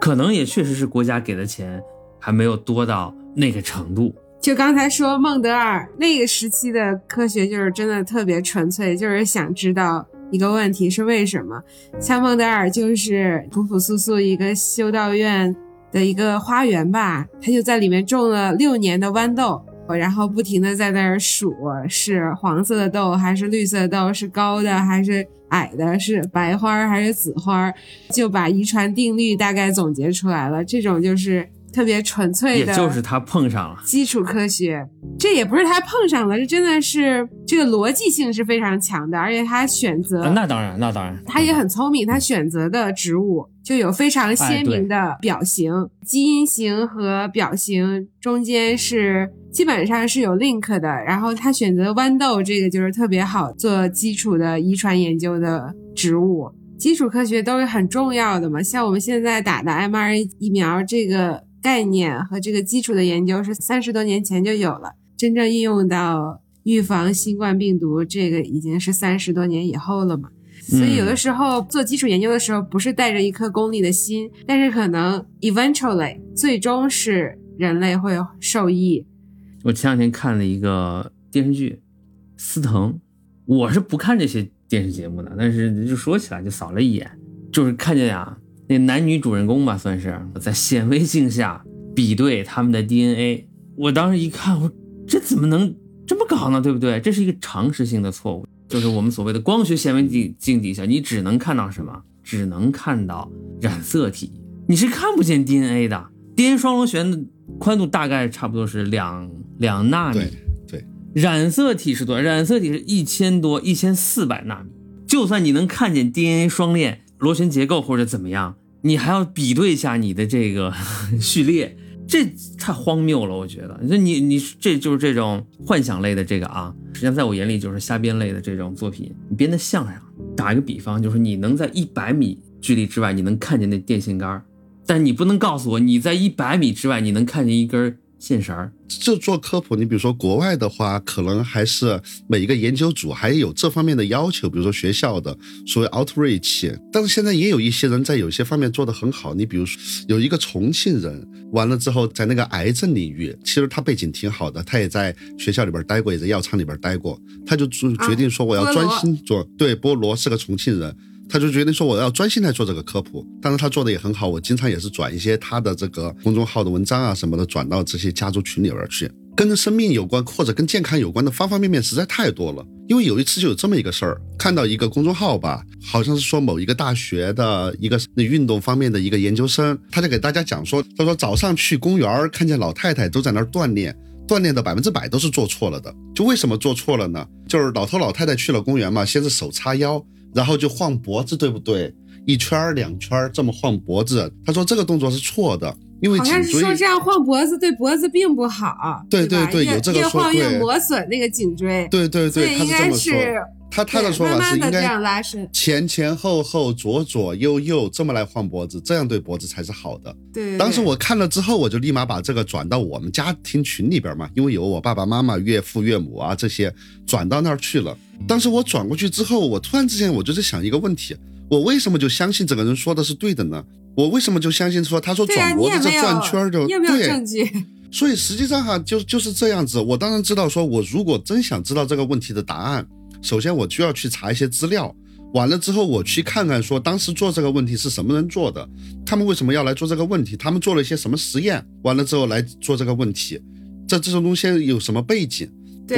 可能也确实是国家给的钱还没有多到那个程度。就刚才说孟德尔那个时期的科学，就是真的特别纯粹，就是想知道一个问题是为什么。像孟德尔就是朴朴素素一个修道院的一个花园吧，他就在里面种了六年的豌豆。然后不停的在那儿数，是黄色的豆还是绿色的豆，是高的还是矮的，是白花还是紫花，就把遗传定律大概总结出来了。这种就是特别纯粹的，也就是他碰上了基础科学。这也不是他碰上了，这真的是这个逻辑性是非常强的，而且他选择，那当然，那当然，他也很聪明，他选择的植物。就有非常鲜明的表型，基因型和表型中间是基本上是有 link 的。然后他选择豌豆这个就是特别好做基础的遗传研究的植物。基础科学都是很重要的嘛，像我们现在打的 mRNA 疫苗这个概念和这个基础的研究是三十多年前就有了，真正应用到预防新冠病毒这个已经是三十多年以后了嘛。所以有的时候做基础研究的时候，不是带着一颗功利的心，但是可能 eventually 最终是人类会受益。我前两天看了一个电视剧《司藤》，我是不看这些电视节目的，但是就说起来就扫了一眼，就是看见呀，那男女主人公吧，算是在显微镜下比对他们的 DNA。我当时一看，我这怎么能这么搞呢？对不对？这是一个常识性的错误。就是我们所谓的光学显微镜镜底下，你只能看到什么？只能看到染色体，你是看不见 DNA 的。DNA 双螺旋的宽度大概差不多是两两纳米。对对，染色体是多少？染色体是一千多，一千四百纳米。就算你能看见 DNA 双链、螺旋结构或者怎么样，你还要比对一下你的这个 *laughs* 序列，这太荒谬了。我觉得，那你你这就是这种幻想类的这个啊，实际上在我眼里就是瞎编类的这种作品，你编的像啥？打一个比方，就是你能在一百米距离之外，你能看见那电线杆，但你不能告诉我你在一百米之外你能看见一根信绳儿。就做科普，你比如说国外的话，可能还是每一个研究组还有这方面的要求，比如说学校的所谓 outreach。但是现在也有一些人在有些方面做得很好，你比如说有一个重庆人，完了之后在那个癌症领域，其实他背景挺好的，他也在学校里边待过，也在药厂里边待过，他就决决定说我要专心做。对，菠萝是个重庆人。他就决定说我要专心来做这个科普，但是他做的也很好，我经常也是转一些他的这个公众号的文章啊什么的，转到这些家族群里边去。跟生命有关或者跟健康有关的方方面面实在太多了。因为有一次就有这么一个事儿，看到一个公众号吧，好像是说某一个大学的一个运动方面的一个研究生，他就给大家讲说，他说早上去公园看见老太太都在那儿锻炼，锻炼的百分之百都是做错了的。就为什么做错了呢？就是老头老太太去了公园嘛，先是手叉腰。然后就晃脖子，对不对？一圈两圈这么晃脖子，他说这个动作是错的，因为好像是说这样晃脖子对脖子并不好。对对对，有这个说越晃越磨损那个颈椎。对对对，他是这么说。他他的说法是应该前前后后左左右右这么来晃脖子，这样对脖子才是好的。对。当时我看了之后，我就立马把这个转到我们家庭群里边嘛，因为有我爸爸妈妈、岳父岳母啊这些，转到那儿去了。当时我转过去之后，我突然之间我就在想一个问题：我为什么就相信这个人说的是对的呢？我为什么就相信说他说转脖子这转圈就对？所以实际上哈，就就是这样子。我当然知道，说我如果真想知道这个问题的答案。首先，我就要去查一些资料，完了之后，我去看看说当时做这个问题是什么人做的，他们为什么要来做这个问题，他们做了一些什么实验，完了之后来做这个问题，这这种东西有什么背景？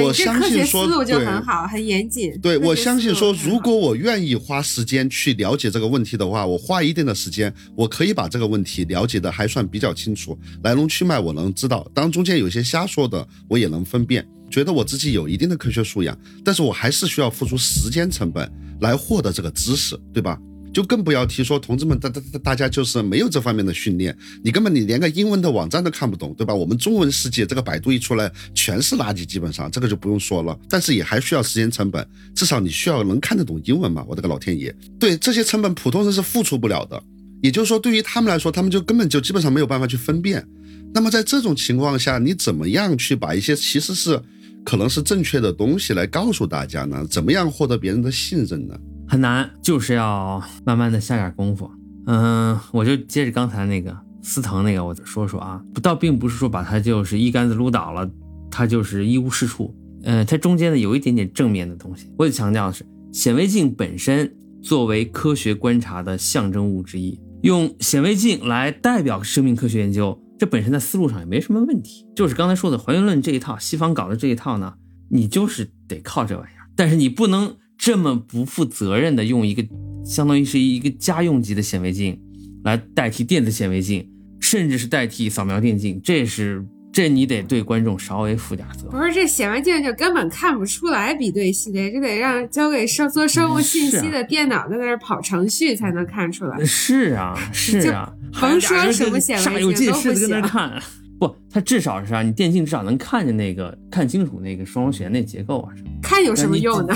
我相信说，思路就很好，很严谨。对，我相信说，如果我愿意花时间去了解这个问题的话，我花一定的时间，我可以把这个问题了解的还算比较清楚，来龙去脉我能知道，当中间有些瞎说的，我也能分辨。觉得我自己有一定的科学素养，但是我还是需要付出时间成本来获得这个知识，对吧？就更不要提说同志们，大大大家就是没有这方面的训练，你根本你连个英文的网站都看不懂，对吧？我们中文世界这个百度一出来全是垃圾，基本上这个就不用说了。但是也还需要时间成本，至少你需要能看得懂英文嘛？我的个老天爷，对这些成本普通人是付出不了的。也就是说，对于他们来说，他们就根本就基本上没有办法去分辨。那么在这种情况下，你怎么样去把一些其实是？可能是正确的东西来告诉大家呢？怎么样获得别人的信任呢？很难，就是要慢慢的下点功夫。嗯，我就接着刚才那个司藤那个，我说说啊，不倒并不是说把它就是一竿子撸倒了，它就是一无是处。嗯，它中间呢有一点点正面的东西。我得强调的是，显微镜本身作为科学观察的象征物之一，用显微镜来代表生命科学研究。这本身在思路上也没什么问题，就是刚才说的还原论这一套，西方搞的这一套呢，你就是得靠这玩意儿，但是你不能这么不负责任的用一个相当于是一个家用级的显微镜来代替电子显微镜，甚至是代替扫描电镜，这是。这你得对观众稍微负点责。不是这显微镜就根本看不出来比对系列，这得让交给收做生物信息的电脑在那儿跑程序才能看出来。是啊，*laughs* 是啊，甭说什么显微镜都不行。*laughs* 不，它至少是啊，你电镜至少能看见那个看清楚那个双螺旋那结构啊什么。看有什么用呢？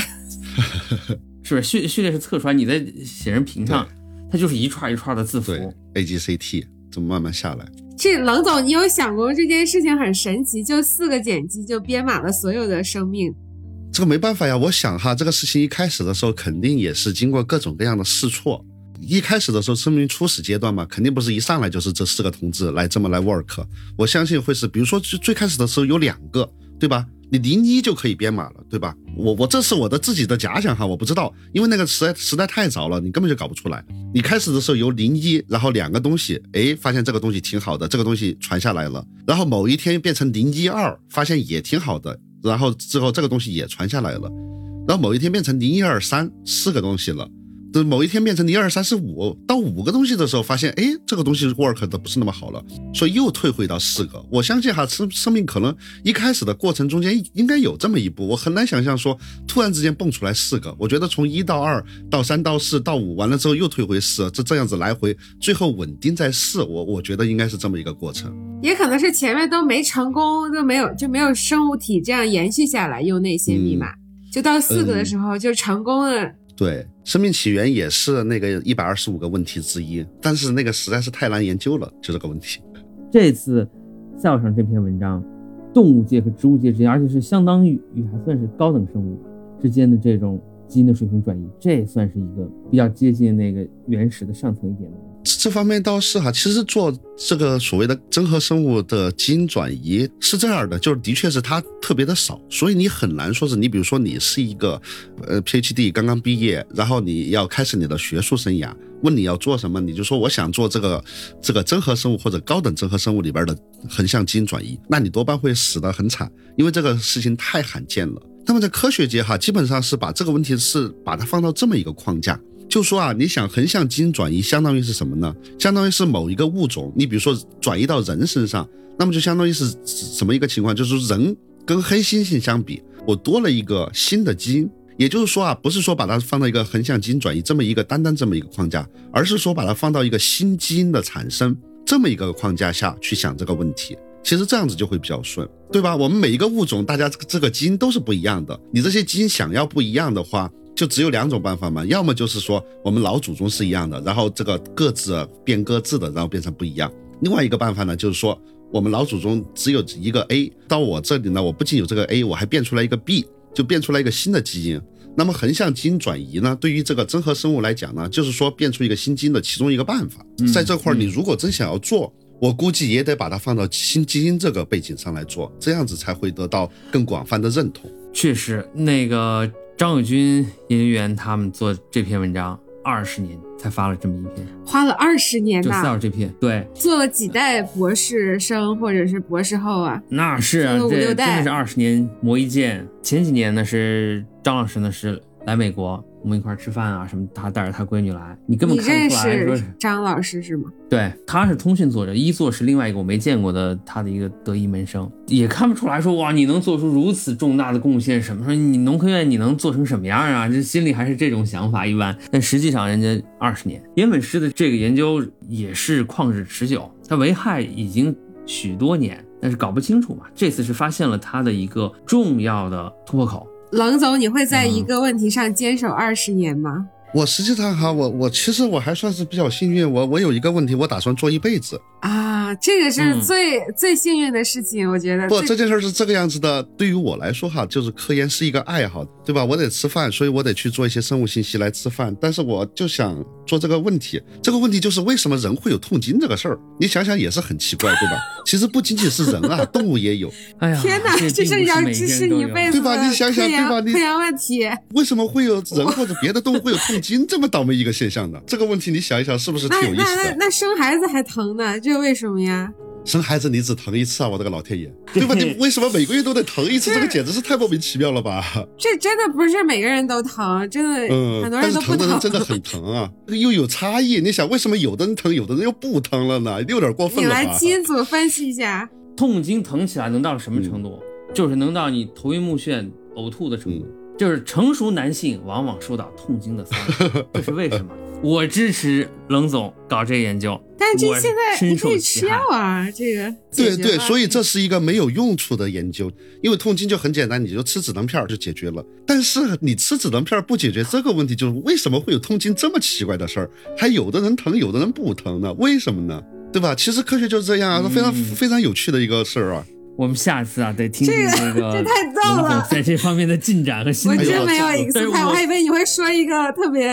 *laughs* 是不是序序列是测出来？你在显示屏上，它就是一串一串的字符。A G C T 这么慢慢下来。这冷总，你有想过这件事情很神奇？就四个碱基就编码了所有的生命。这个没办法呀，我想哈，这个事情一开始的时候肯定也是经过各种各样的试错。一开始的时候，生命初始阶段嘛，肯定不是一上来就是这四个同志来这么来 work。我相信会是，比如说最最开始的时候有两个，对吧？你零一就可以编码了，对吧？我我这是我的自己的假想哈，我不知道，因为那个时代时代太早了，你根本就搞不出来。你开始的时候由零一，然后两个东西，哎，发现这个东西挺好的，这个东西传下来了，然后某一天变成零一二，发现也挺好的，然后之后这个东西也传下来了，然后某一天变成零一二三，四个东西了，这某一天变成一二三四五到五个东西的时候，发现哎，这个东西 work 的不是那么好了，所以又退回到四个。我相信哈，生生命可能一开始的过程中间应该有这么一步，我很难想象说突然之间蹦出来四个。我觉得从一到二到三到四到五完了之后又退回四，这这样子来回，最后稳定在四。我我觉得应该是这么一个过程。也可能是前面都没成功，都没有就没有生物体这样延续下来用那些密码，就到四个的时候就成功了。对，生命起源也是那个一百二十五个问题之一，但是那个实在是太难研究了，就这个问题。这次 Cell 上这篇文章，动物界和植物界之间，而且是相当于还算是高等生物之间的这种基因的水平转移，这算是一个比较接近那个原始的上层一点的。这方面倒是哈，其实做这个所谓的真核生物的基因转移是这样的，就是的确是它特别的少，所以你很难说是你比如说你是一个呃 PhD 刚刚毕业，然后你要开始你的学术生涯，问你要做什么，你就说我想做这个这个真核生物或者高等真核生物里边的横向基因转移，那你多半会死得很惨，因为这个事情太罕见了。那么在科学界哈，基本上是把这个问题是把它放到这么一个框架。就说啊，你想横向基因转移，相当于是什么呢？相当于是某一个物种，你比如说转移到人身上，那么就相当于是什么一个情况？就是人跟黑猩猩相比，我多了一个新的基因。也就是说啊，不是说把它放到一个横向基因转移这么一个单单这么一个框架，而是说把它放到一个新基因的产生这么一个框架下去想这个问题。其实这样子就会比较顺，对吧？我们每一个物种，大家这个基因都是不一样的，你这些基因想要不一样的话。就只有两种办法嘛，要么就是说我们老祖宗是一样的，然后这个各自变各自的，然后变成不一样；另外一个办法呢，就是说我们老祖宗只有一个 A，到我这里呢，我不仅有这个 A，我还变出来一个 B，就变出来一个新的基因。那么横向基因转移呢，对于这个真核生物来讲呢，就是说变出一个新基因的其中一个办法。在这块儿，你如果真想要做，我估计也得把它放到新基因这个背景上来做，这样子才会得到更广泛的认同。确实，那个。张友军研究员他们做这篇文章二十年才发了这么一篇，花了二十年就 Cell 这篇，对，做了几代博士生或者是博士后啊？那是啊，这真的是二十年磨一剑。前几年呢是张老师呢是来美国。我们一块吃饭啊，什么？他带着他闺女来，你根本看不出来说张老师是吗？对，他是通讯作者，一作是另外一个我没见过的他的一个得意门生，也看不出来说哇，你能做出如此重大的贡献什么？说你农科院你能做成什么样啊？这心里还是这种想法一般。但实际上人家二十年，烟粉师的这个研究也是旷日持久，它危害已经许多年，但是搞不清楚嘛。这次是发现了它的一个重要的突破口。冷总，你会在一个问题上坚守二十年吗？我实际上哈，我我其实我还算是比较幸运，我我有一个问题，我打算做一辈子啊，这个是最最幸运的事情，我觉得。不，这件事是这个样子的，对于我来说哈，就是科研是一个爱好，对吧？我得吃饭，所以我得去做一些生物信息来吃饭。但是我就想做这个问题，这个问题就是为什么人会有痛经这个事儿？你想想也是很奇怪，对吧？*laughs* 其实不仅仅是人啊，*laughs* 动物也有。哎呀，天哪，这是要支持你一辈子对吧？你想想，对吧？科研问题，为什么会有人或者别的动物会有痛？经这么倒霉一个现象呢这个问题，你想一想，是不是挺有意思的？那那生孩子还疼呢，这为什么呀？生孩子你只疼一次啊！我的个老天爷，对吧？你为什么每个月都得疼一次？这个简直是太莫名其妙了吧！*laughs* 这真的不是每个人都疼，真的，嗯，很多人都疼。疼的人真的很疼啊，又有差异。你想，为什么有的人疼，有的人又不疼了呢？有点过分了吧？你来基因组分析一下，痛经疼起来能到什么程度？就是能到你头晕目眩、呕吐的程度。就是成熟男性往往受到痛经的骚扰，这是为什么？我支持冷总搞这个研究，但这现在你可以吃药啊，这个对对，所以这是一个没有用处的研究，因为痛经就很简单，你就吃止疼片就解决了。但是你吃止疼片不解决这个问题，就是为什么会有痛经这么奇怪的事儿？还有的人疼，有的人不疼呢？为什么呢？对吧？其实科学就是这样啊，非常非常有趣的一个事儿啊。我们下次啊，得听听这个 *laughs* 这太逗了，在这方面的进展和心得。我真没有 X 派，我还以为你会说一个特别，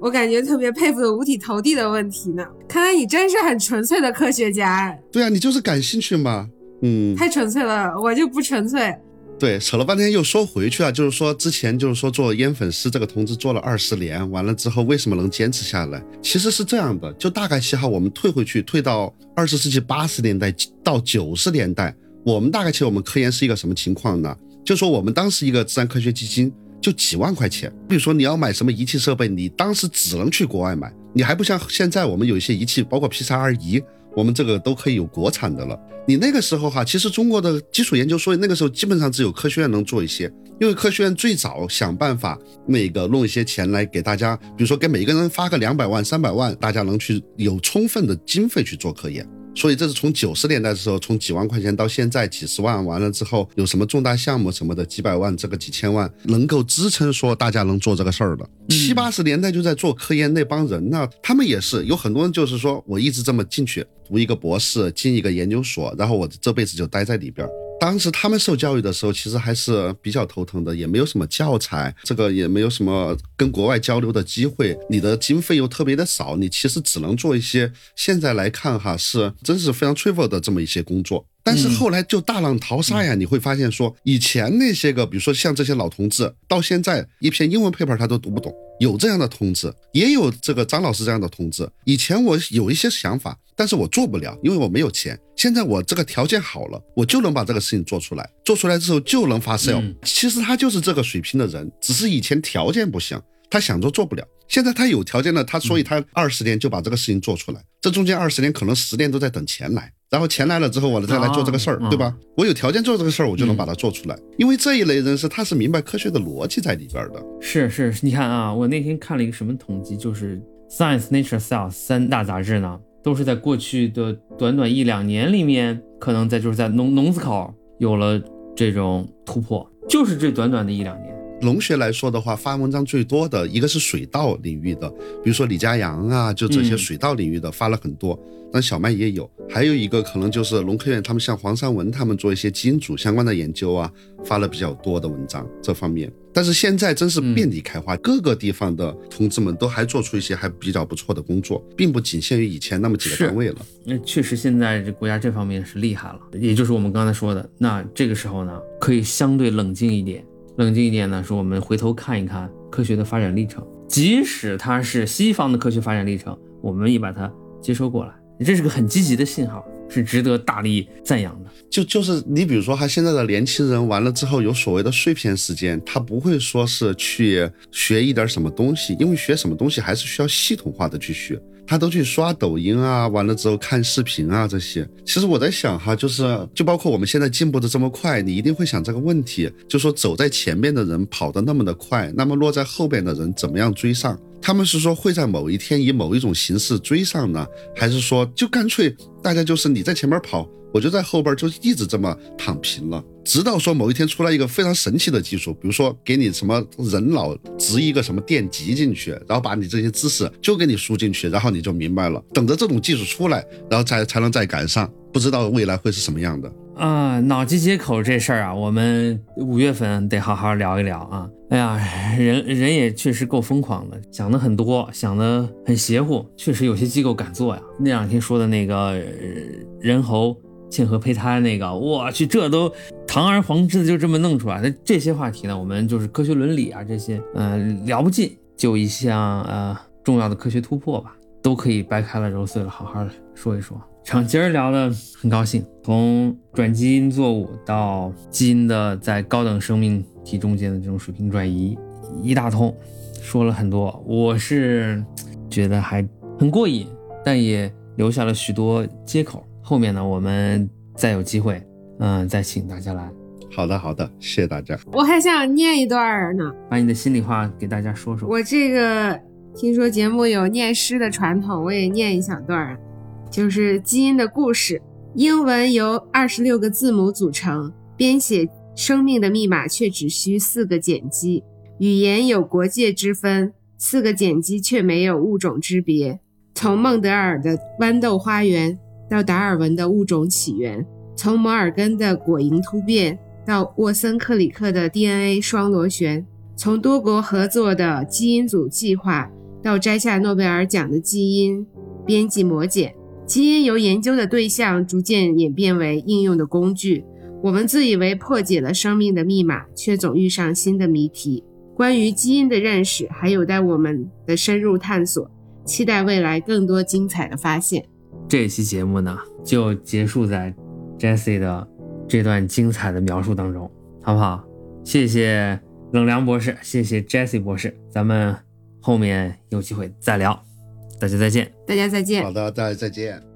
我感觉特别佩服的五体投地的问题呢。看来你真是很纯粹的科学家。对啊，你就是感兴趣嘛。嗯，太纯粹了，我就不纯粹。对，扯了半天又说回去了，就是说之前就是说做烟粉师这个同志做了二十年，完了之后为什么能坚持下来？其实是这样的，就大概其哈，我们退回去，退到二十世纪八十年代到九十年代。我们大概其实我们科研是一个什么情况呢？就说我们当时一个自然科学基金就几万块钱。比如说你要买什么仪器设备，你当时只能去国外买，你还不像现在我们有一些仪器，包括 P 3 R 仪。我们这个都可以有国产的了。你那个时候哈，其实中国的基础研究，所以那个时候基本上只有科学院能做一些，因为科学院最早想办法那个弄一些钱来给大家，比如说给每个人发个两百万、三百万，大家能去有充分的经费去做科研。所以这是从九十年代的时候，从几万块钱到现在几十万，完了之后有什么重大项目什么的，几百万这个几千万，能够支撑说大家能做这个事儿的。七八十年代就在做科研那帮人呢，他们也是有很多人就是说我一直这么进去读一个博士，进一个研究所，然后我这辈子就待在里边。当时他们受教育的时候，其实还是比较头疼的，也没有什么教材，这个也没有什么跟国外交流的机会，你的经费又特别的少，你其实只能做一些现在来看哈是真是非常 trivial 的这么一些工作。但是后来就大浪淘沙呀，你会发现说，以前那些个，比如说像这些老同志，到现在一篇英文 paper 他都读不懂，有这样的同志，也有这个张老师这样的同志。以前我有一些想法，但是我做不了，因为我没有钱。现在我这个条件好了，我就能把这个事情做出来，做出来之后就能发 sale。其实他就是这个水平的人，只是以前条件不行，他想做做不了。现在他有条件了，他所以他二十年就把这个事情做出来。这中间二十年可能十年都在等钱来。然后钱来了之后，我再来做这个事儿，对吧？我有条件做这个事儿，我就能把它做出来。因为这一类人是他是明白科学的逻辑在里边的。是是，你看啊，我那天看了一个什么统计，就是《Science》《Nature》《Cell》三大杂志呢，都是在过去的短短一两年里面，可能在就是在农农子口有了这种突破，就是这短短的一两年。农学来说的话，发文章最多的一个是水稻领域的，比如说李家阳啊，就这些水稻领域的发了很多。但小麦也有，还有一个可能就是农科院，他们像黄山文他们做一些基因组相关的研究啊，发了比较多的文章这方面。但是现在真是遍地开花，各个地方的同志们都还做出一些还比较不错的工作，并不仅限于以前那么几个单位了。那确实现在这国家这方面是厉害了，也就是我们刚才说的，那这个时候呢，可以相对冷静一点，冷静一点呢，说我们回头看一看科学的发展历程，即使它是西方的科学发展历程，我们也把它接收过来。这是个很积极的信号，是值得大力赞扬的。就就是你比如说，他现在的年轻人完了之后有所谓的碎片时间，他不会说是去学一点什么东西，因为学什么东西还是需要系统化的去学。他都去刷抖音啊，完了之后看视频啊这些。其实我在想哈，就是就包括我们现在进步的这么快，你一定会想这个问题，就说走在前面的人跑得那么的快，那么落在后边的人怎么样追上？他们是说会在某一天以某一种形式追上呢，还是说就干脆大家就是你在前面跑，我就在后边就一直这么躺平了，直到说某一天出来一个非常神奇的技术，比如说给你什么人脑植一个什么电极进去，然后把你这些知识就给你输进去，然后你就明白了。等着这种技术出来，然后才才能再赶上，不知道未来会是什么样的。啊，脑机接口这事儿啊，我们五月份得好好聊一聊啊。哎呀，人人也确实够疯狂的，想的很多，想的很邪乎，确实有些机构敢做呀。那两天说的那个人猴嵌合胚胎那个，我去，这都堂而皇之的就这么弄出来。那这些话题呢，我们就是科学伦理啊这些，嗯，聊不尽，就一项呃重要的科学突破吧，都可以掰开了揉碎了好好的说一说。场今儿聊的很高兴，从转基因作物到基因的在高等生命体中间的这种水平转移，一大通，说了很多，我是觉得还很过瘾，但也留下了许多接口。后面呢，我们再有机会，嗯，再请大家来。好的，好的，谢谢大家。我还想念一段呢，把你的心里话给大家说说。我这个听说节目有念诗的传统，我也念一小段。就是基因的故事。英文由二十六个字母组成，编写生命的密码却只需四个碱基。语言有国界之分，四个碱基却没有物种之别。从孟德尔的豌豆花园到达尔文的物种起源，从摩尔根的果蝇突变到沃森克里克的 DNA 双螺旋，从多国合作的基因组计划到摘下诺贝尔奖的基因编辑模检。基因由研究的对象逐渐演变为应用的工具。我们自以为破解了生命的密码，却总遇上新的谜题。关于基因的认识还有待我们的深入探索。期待未来更多精彩的发现。这期节目呢，就结束在 Jesse 的这段精彩的描述当中，好不好？谢谢冷凉博士，谢谢 Jesse 博士，咱们后面有机会再聊，大家再见。大家再见好。的，大家再见。